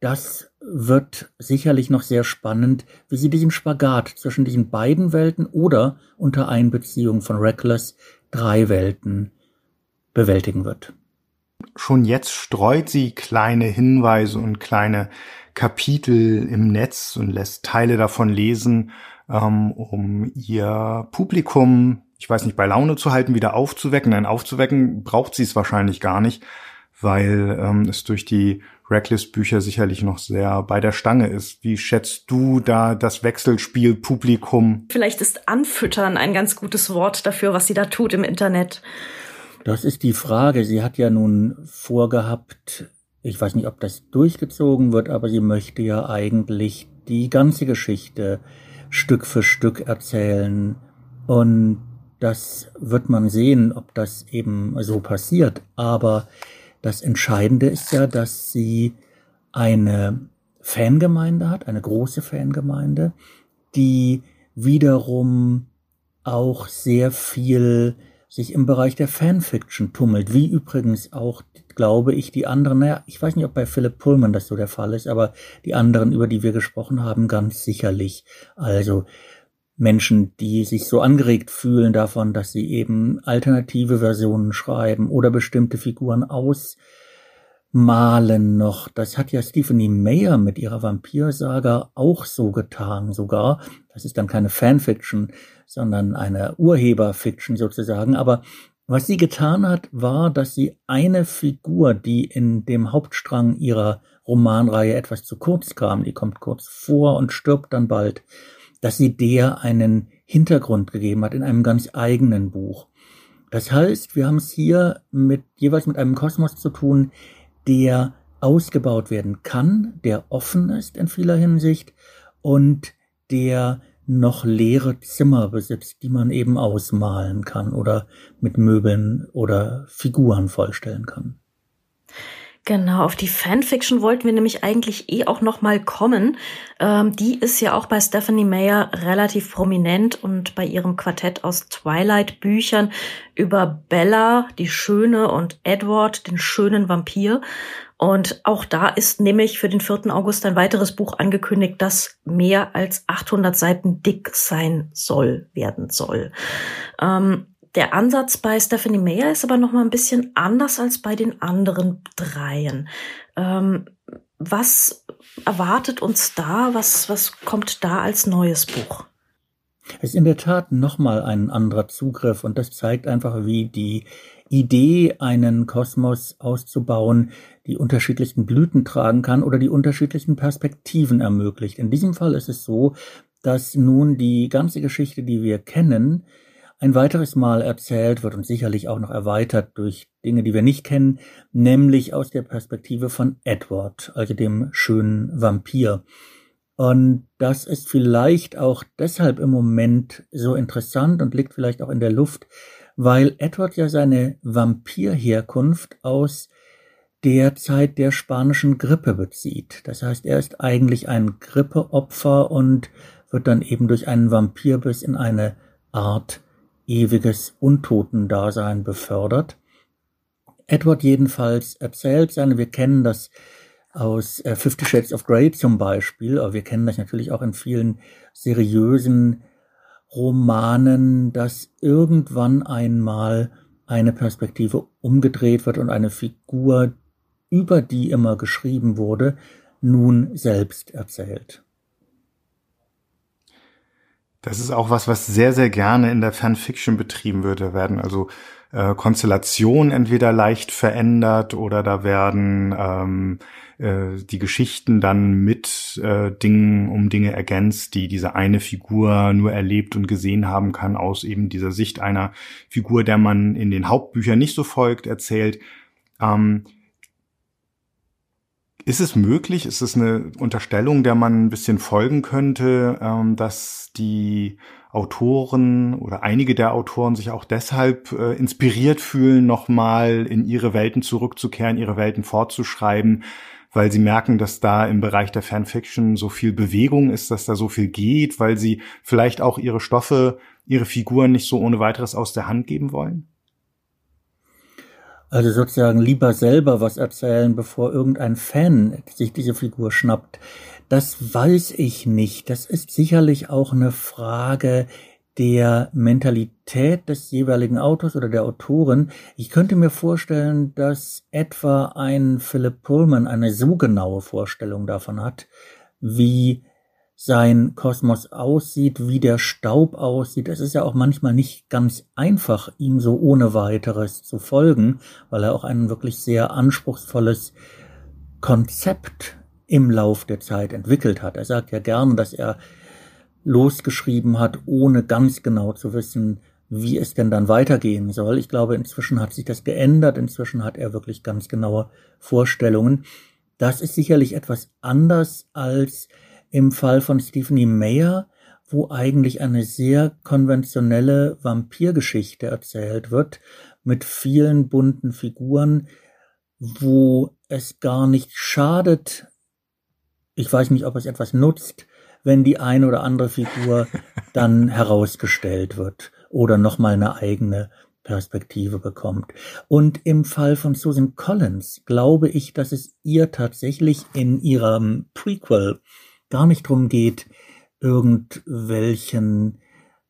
das wird sicherlich noch sehr spannend, wie sie diesen Spagat zwischen diesen beiden Welten oder unter Einbeziehung von Reckless drei Welten bewältigen wird. Schon jetzt streut sie kleine Hinweise und kleine Kapitel im Netz und lässt Teile davon lesen, ähm, um ihr Publikum, ich weiß nicht, bei Laune zu halten, wieder aufzuwecken. Nein, aufzuwecken braucht sie es wahrscheinlich gar nicht, weil ähm, es durch die Reckless-Bücher sicherlich noch sehr bei der Stange ist. Wie schätzt du da das Wechselspiel Publikum? Vielleicht ist Anfüttern ein ganz gutes Wort dafür, was sie da tut im Internet. Das ist die Frage. Sie hat ja nun vorgehabt, ich weiß nicht, ob das durchgezogen wird, aber sie möchte ja eigentlich die ganze Geschichte Stück für Stück erzählen. Und das wird man sehen, ob das eben so passiert. Aber das Entscheidende ist ja, dass sie eine Fangemeinde hat, eine große Fangemeinde, die wiederum auch sehr viel sich im Bereich der Fanfiction tummelt, wie übrigens auch, glaube ich, die anderen, naja, ich weiß nicht, ob bei Philip Pullman das so der Fall ist, aber die anderen, über die wir gesprochen haben, ganz sicherlich. Also Menschen, die sich so angeregt fühlen davon, dass sie eben alternative Versionen schreiben oder bestimmte Figuren ausmalen noch. Das hat ja Stephanie Meyer mit ihrer Vampirsaga auch so getan sogar. Das ist dann keine Fanfiction, sondern eine Urheberfiction sozusagen. Aber was sie getan hat, war, dass sie eine Figur, die in dem Hauptstrang ihrer Romanreihe etwas zu kurz kam, die kommt kurz vor und stirbt dann bald, dass sie der einen Hintergrund gegeben hat in einem ganz eigenen Buch. Das heißt, wir haben es hier mit jeweils mit einem Kosmos zu tun, der ausgebaut werden kann, der offen ist in vieler Hinsicht und der noch leere Zimmer besitzt, die man eben ausmalen kann oder mit Möbeln oder Figuren vollstellen kann. Genau, auf die Fanfiction wollten wir nämlich eigentlich eh auch noch mal kommen. Ähm, die ist ja auch bei Stephanie Meyer relativ prominent und bei ihrem Quartett aus Twilight-Büchern über Bella, die Schöne, und Edward, den schönen Vampir. Und auch da ist nämlich für den 4. August ein weiteres Buch angekündigt, das mehr als 800 Seiten dick sein soll, werden soll. Ähm, der Ansatz bei Stephanie Meyer ist aber noch mal ein bisschen anders als bei den anderen dreien. Ähm, was erwartet uns da? Was, was kommt da als neues Buch? Es ist in der Tat nochmal ein anderer Zugriff und das zeigt einfach, wie die Idee, einen Kosmos auszubauen, die unterschiedlichsten Blüten tragen kann oder die unterschiedlichen Perspektiven ermöglicht. In diesem Fall ist es so, dass nun die ganze Geschichte, die wir kennen, ein weiteres Mal erzählt wird und sicherlich auch noch erweitert durch Dinge, die wir nicht kennen, nämlich aus der Perspektive von Edward, also dem schönen Vampir. Und das ist vielleicht auch deshalb im Moment so interessant und liegt vielleicht auch in der Luft, weil Edward ja seine Vampirherkunft aus der Zeit der spanischen Grippe bezieht. Das heißt, er ist eigentlich ein Grippeopfer und wird dann eben durch einen Vampirbiss in eine Art ewiges Untotendasein befördert. Edward jedenfalls erzählt seine, wir kennen das aus äh, Fifty Shades of Grey zum Beispiel, aber wir kennen das natürlich auch in vielen seriösen Romanen, dass irgendwann einmal eine Perspektive umgedreht wird und eine Figur über die immer geschrieben wurde, nun selbst erzählt. Das ist auch was, was sehr, sehr gerne in der Fanfiction betrieben wird. Da werden also äh, Konstellationen entweder leicht verändert oder da werden ähm, äh, die Geschichten dann mit äh, Dingen um Dinge ergänzt, die diese eine Figur nur erlebt und gesehen haben kann aus eben dieser Sicht einer Figur, der man in den Hauptbüchern nicht so folgt, erzählt. Ähm, ist es möglich, ist es eine Unterstellung, der man ein bisschen folgen könnte, ähm, dass die Autoren oder einige der Autoren sich auch deshalb äh, inspiriert fühlen, nochmal in ihre Welten zurückzukehren, ihre Welten fortzuschreiben, weil sie merken, dass da im Bereich der Fanfiction so viel Bewegung ist, dass da so viel geht, weil sie vielleicht auch ihre Stoffe, ihre Figuren nicht so ohne weiteres aus der Hand geben wollen? Also sozusagen lieber selber was erzählen, bevor irgendein Fan sich diese Figur schnappt. Das weiß ich nicht. Das ist sicherlich auch eine Frage der Mentalität des jeweiligen Autors oder der Autorin. Ich könnte mir vorstellen, dass etwa ein Philip Pullman eine so genaue Vorstellung davon hat, wie sein Kosmos aussieht, wie der Staub aussieht. Es ist ja auch manchmal nicht ganz einfach, ihm so ohne weiteres zu folgen, weil er auch ein wirklich sehr anspruchsvolles Konzept im Lauf der Zeit entwickelt hat. Er sagt ja gern, dass er losgeschrieben hat, ohne ganz genau zu wissen, wie es denn dann weitergehen soll. Ich glaube, inzwischen hat sich das geändert. Inzwischen hat er wirklich ganz genaue Vorstellungen. Das ist sicherlich etwas anders als im Fall von Stephanie Meyer, wo eigentlich eine sehr konventionelle Vampirgeschichte erzählt wird, mit vielen bunten Figuren, wo es gar nicht schadet, ich weiß nicht, ob es etwas nutzt, wenn die eine oder andere Figur dann herausgestellt wird oder nochmal eine eigene Perspektive bekommt. Und im Fall von Susan Collins glaube ich, dass es ihr tatsächlich in ihrem Prequel gar nicht drum geht, irgendwelchen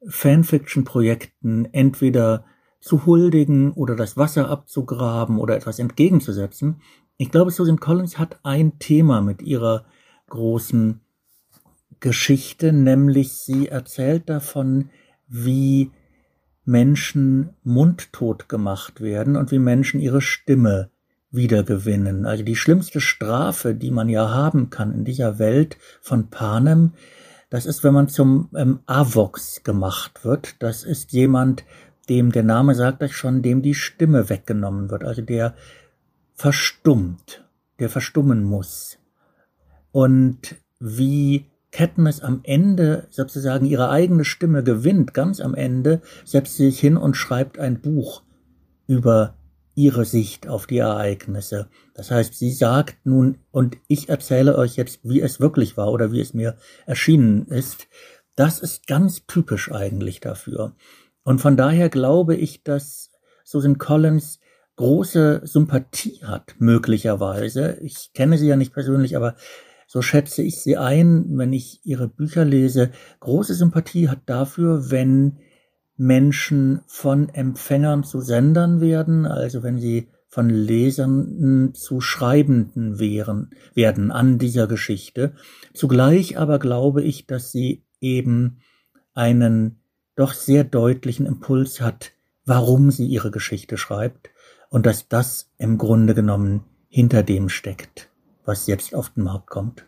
Fanfiction-Projekten entweder zu huldigen oder das Wasser abzugraben oder etwas entgegenzusetzen. Ich glaube, Susan Collins hat ein Thema mit ihrer großen Geschichte, nämlich sie erzählt davon, wie Menschen mundtot gemacht werden und wie Menschen ihre Stimme wiedergewinnen. Also die schlimmste Strafe, die man ja haben kann in dieser Welt von Panem, das ist, wenn man zum ähm, Avox gemacht wird. Das ist jemand, dem der Name sagt euch schon, dem die Stimme weggenommen wird, also der verstummt, der verstummen muss. Und wie Katniss am Ende sozusagen ihre eigene Stimme gewinnt, ganz am Ende, setzt sie sich hin und schreibt ein Buch über ihre Sicht auf die Ereignisse. Das heißt, sie sagt nun, und ich erzähle euch jetzt, wie es wirklich war oder wie es mir erschienen ist. Das ist ganz typisch eigentlich dafür. Und von daher glaube ich, dass Susan Collins große Sympathie hat, möglicherweise. Ich kenne sie ja nicht persönlich, aber so schätze ich sie ein, wenn ich ihre Bücher lese. Große Sympathie hat dafür, wenn Menschen von Empfängern zu Sendern werden, also wenn sie von Lesern zu Schreibenden wären, werden an dieser Geschichte. Zugleich aber glaube ich, dass sie eben einen doch sehr deutlichen Impuls hat, warum sie ihre Geschichte schreibt und dass das im Grunde genommen hinter dem steckt, was jetzt auf den Markt kommt.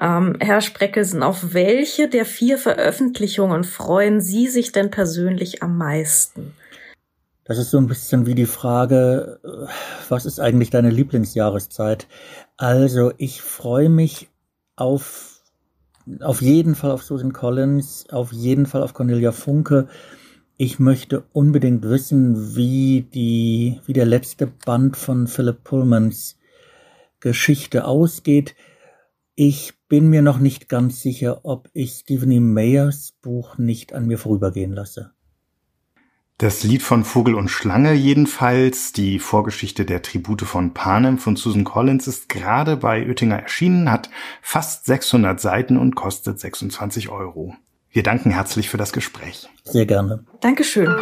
Ähm, Herr Spreckelsen, auf welche der vier Veröffentlichungen freuen Sie sich denn persönlich am meisten? Das ist so ein bisschen wie die Frage, äh, was ist eigentlich deine Lieblingsjahreszeit? Also ich freue mich auf, auf jeden Fall auf Susan Collins, auf jeden Fall auf Cornelia Funke. Ich möchte unbedingt wissen, wie die, wie der letzte Band von Philip Pullmans Geschichte ausgeht. Ich bin mir noch nicht ganz sicher, ob ich Stephanie Mayers Buch nicht an mir vorübergehen lasse. Das Lied von Vogel und Schlange jedenfalls, die Vorgeschichte der Tribute von Panem von Susan Collins, ist gerade bei Oettinger erschienen, hat fast 600 Seiten und kostet 26 Euro. Wir danken herzlich für das Gespräch. Sehr gerne. Dankeschön.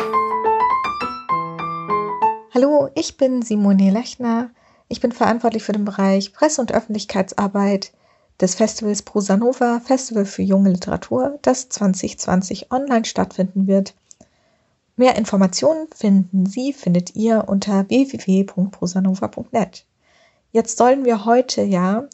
Hallo, ich bin Simone Lechner. Ich bin verantwortlich für den Bereich Presse- und Öffentlichkeitsarbeit des Festivals Prosanova, Festival für junge Literatur, das 2020 online stattfinden wird. Mehr Informationen finden Sie, findet ihr unter www.prosanova.net. Jetzt sollen wir heute ja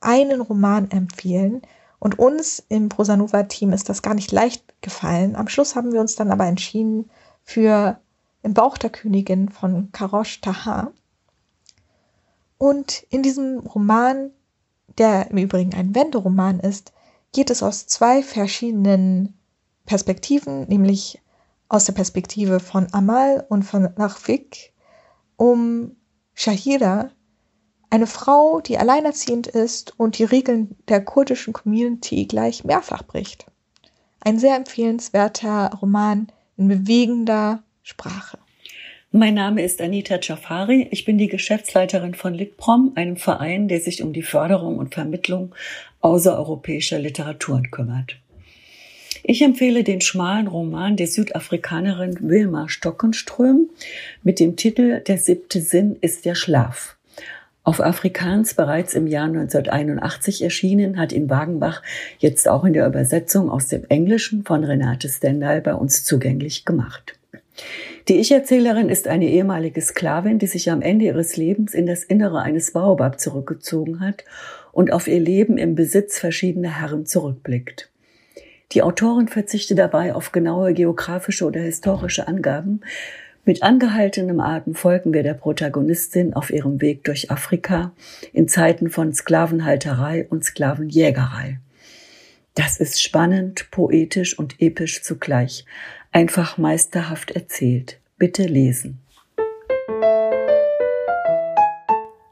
einen Roman empfehlen und uns im Prosanova-Team ist das gar nicht leicht gefallen. Am Schluss haben wir uns dann aber entschieden für Im Bauch der Königin von Karosh Taha. Und in diesem Roman, der im Übrigen ein Wenderoman ist, geht es aus zwei verschiedenen Perspektiven, nämlich aus der Perspektive von Amal und von Rafik um Shahira, eine Frau, die alleinerziehend ist und die Regeln der kurdischen Community gleich mehrfach bricht. Ein sehr empfehlenswerter Roman in bewegender Sprache. Mein Name ist Anita Jafari. Ich bin die Geschäftsleiterin von Litprom, einem Verein, der sich um die Förderung und Vermittlung außereuropäischer Literaturen kümmert. Ich empfehle den schmalen Roman der Südafrikanerin Wilma Stockenström mit dem Titel Der siebte Sinn ist der Schlaf. Auf Afrikaans bereits im Jahr 1981 erschienen, hat ihn Wagenbach jetzt auch in der Übersetzung aus dem Englischen von Renate Stendhal bei uns zugänglich gemacht. Die Ich-Erzählerin ist eine ehemalige Sklavin, die sich am Ende ihres Lebens in das Innere eines Baobab zurückgezogen hat und auf ihr Leben im Besitz verschiedener Herren zurückblickt. Die Autorin verzichtet dabei auf genaue geografische oder historische Angaben. Mit angehaltenem Atem folgen wir der Protagonistin auf ihrem Weg durch Afrika in Zeiten von Sklavenhalterei und Sklavenjägerei. Das ist spannend, poetisch und episch zugleich. Einfach meisterhaft erzählt. Bitte lesen.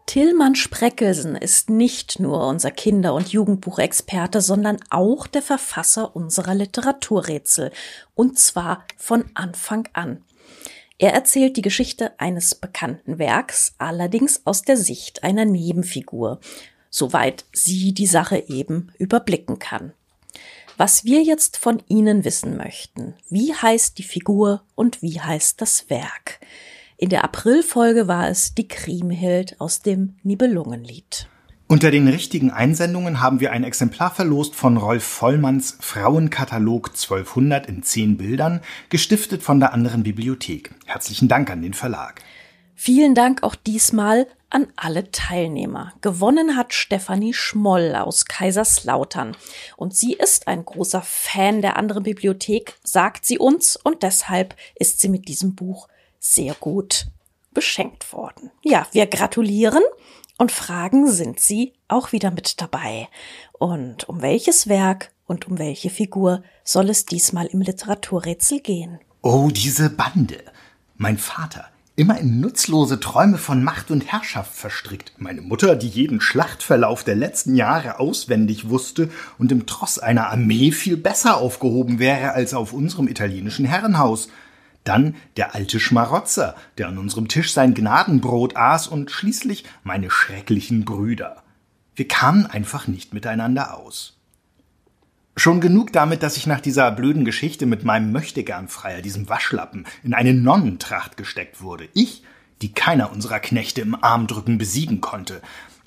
Tillmann Spreckelsen ist nicht nur unser Kinder- und Jugendbuchexperte, sondern auch der Verfasser unserer Literaturrätsel. Und zwar von Anfang an. Er erzählt die Geschichte eines bekannten Werks, allerdings aus der Sicht einer Nebenfigur, soweit sie die Sache eben überblicken kann. Was wir jetzt von Ihnen wissen möchten, wie heißt die Figur und wie heißt das Werk? In der Aprilfolge war es die Kriemhild aus dem Nibelungenlied. Unter den richtigen Einsendungen haben wir ein Exemplar verlost von Rolf Vollmanns Frauenkatalog 1200 in zehn Bildern, gestiftet von der anderen Bibliothek. Herzlichen Dank an den Verlag. Vielen Dank auch diesmal an alle Teilnehmer. Gewonnen hat Stefanie Schmoll aus Kaiserslautern. Und sie ist ein großer Fan der anderen Bibliothek, sagt sie uns, und deshalb ist sie mit diesem Buch sehr gut beschenkt worden. Ja, wir gratulieren und fragen, sind Sie auch wieder mit dabei? Und um welches Werk und um welche Figur soll es diesmal im Literaturrätsel gehen? Oh, diese Bande. Mein Vater, immer in nutzlose Träume von Macht und Herrschaft verstrickt. Meine Mutter, die jeden Schlachtverlauf der letzten Jahre auswendig wusste und im Tross einer Armee viel besser aufgehoben wäre als auf unserem italienischen Herrenhaus. Dann der alte Schmarotzer, der an unserem Tisch sein Gnadenbrot aß und schließlich meine schrecklichen Brüder. Wir kamen einfach nicht miteinander aus. Schon genug damit, dass ich nach dieser blöden Geschichte mit meinem Möchtegernfreier, diesem Waschlappen, in eine Nonnentracht gesteckt wurde. Ich, die keiner unserer Knechte im Armdrücken besiegen konnte.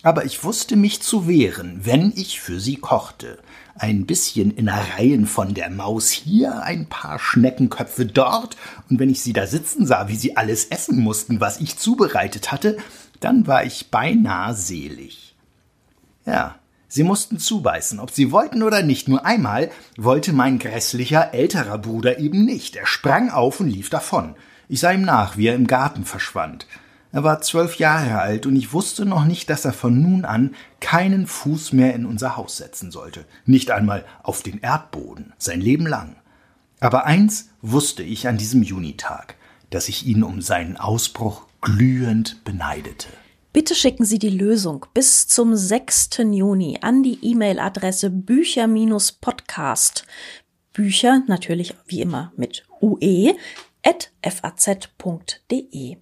Aber ich wusste mich zu wehren, wenn ich für sie kochte ein bisschen Innereien von der Maus hier, ein paar Schneckenköpfe dort, und wenn ich sie da sitzen sah, wie sie alles essen mussten, was ich zubereitet hatte, dann war ich beinahe selig. Ja, sie mussten zubeißen, ob sie wollten oder nicht. Nur einmal wollte mein grässlicher älterer Bruder eben nicht. Er sprang auf und lief davon. Ich sah ihm nach, wie er im Garten verschwand. Er war zwölf Jahre alt und ich wusste noch nicht, dass er von nun an keinen Fuß mehr in unser Haus setzen sollte. Nicht einmal auf den Erdboden, sein Leben lang. Aber eins wusste ich an diesem Junitag, dass ich ihn um seinen Ausbruch glühend beneidete. Bitte schicken Sie die Lösung bis zum 6. Juni an die E-Mail-Adresse bücher-podcast. Bücher natürlich wie immer mit ue at faz.de.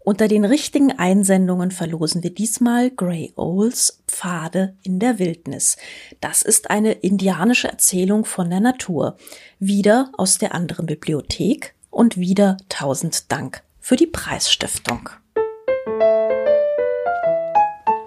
Unter den richtigen Einsendungen verlosen wir diesmal Grey Owls Pfade in der Wildnis. Das ist eine indianische Erzählung von der Natur. Wieder aus der anderen Bibliothek und wieder tausend Dank für die Preisstiftung.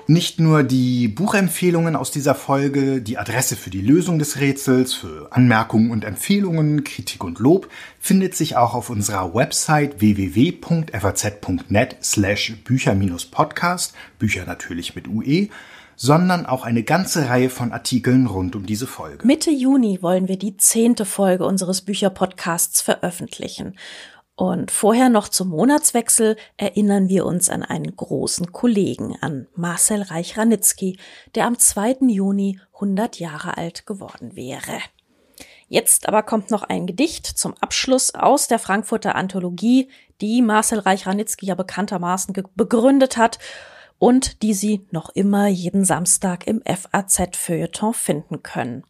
Nicht nur die Buchempfehlungen aus dieser Folge, die Adresse für die Lösung des Rätsels, für Anmerkungen und Empfehlungen, Kritik und Lob findet sich auch auf unserer Website www.faz.net slash Bücher-Podcast, Bücher natürlich mit UE, sondern auch eine ganze Reihe von Artikeln rund um diese Folge. Mitte Juni wollen wir die zehnte Folge unseres Bücherpodcasts veröffentlichen. Und vorher noch zum Monatswechsel erinnern wir uns an einen großen Kollegen, an Marcel Reich-Ranitzky, der am 2. Juni 100 Jahre alt geworden wäre. Jetzt aber kommt noch ein Gedicht zum Abschluss aus der Frankfurter Anthologie, die Marcel Reich-Ranitzky ja bekanntermaßen begründet hat und die Sie noch immer jeden Samstag im FAZ-Feuilleton finden können.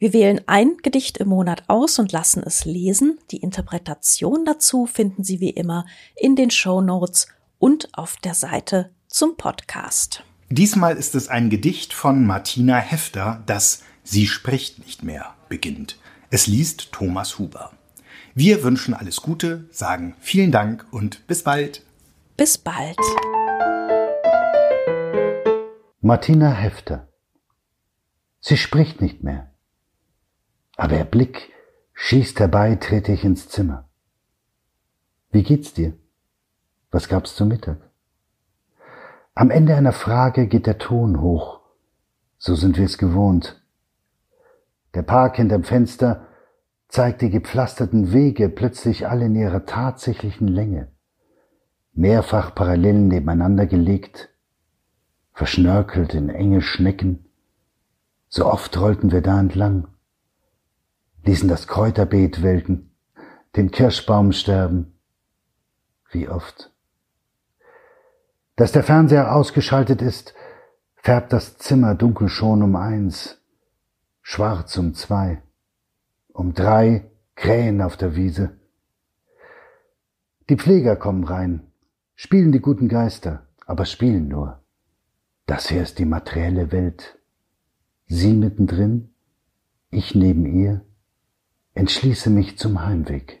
Wir wählen ein Gedicht im Monat aus und lassen es lesen. Die Interpretation dazu finden Sie wie immer in den Show Notes und auf der Seite zum Podcast. Diesmal ist es ein Gedicht von Martina Hefter, das Sie spricht nicht mehr beginnt. Es liest Thomas Huber. Wir wünschen alles Gute, sagen vielen Dank und bis bald. Bis bald. Martina Hefter. Sie spricht nicht mehr aber ihr Blick schießt herbei, trete ich ins Zimmer. Wie geht's dir? Was gab's zu Mittag? Am Ende einer Frage geht der Ton hoch. So sind wir es gewohnt. Der Park hinterm Fenster zeigt die gepflasterten Wege plötzlich alle in ihrer tatsächlichen Länge, mehrfach parallel nebeneinander gelegt, verschnörkelt in enge Schnecken. So oft rollten wir da entlang ließen das Kräuterbeet welken, den Kirschbaum sterben. Wie oft. Dass der Fernseher ausgeschaltet ist, färbt das Zimmer dunkel schon um eins, schwarz um zwei, um drei Krähen auf der Wiese. Die Pfleger kommen rein, spielen die guten Geister, aber spielen nur. Das hier ist die materielle Welt. Sie mittendrin, ich neben ihr, entschließe mich zum Heimweg.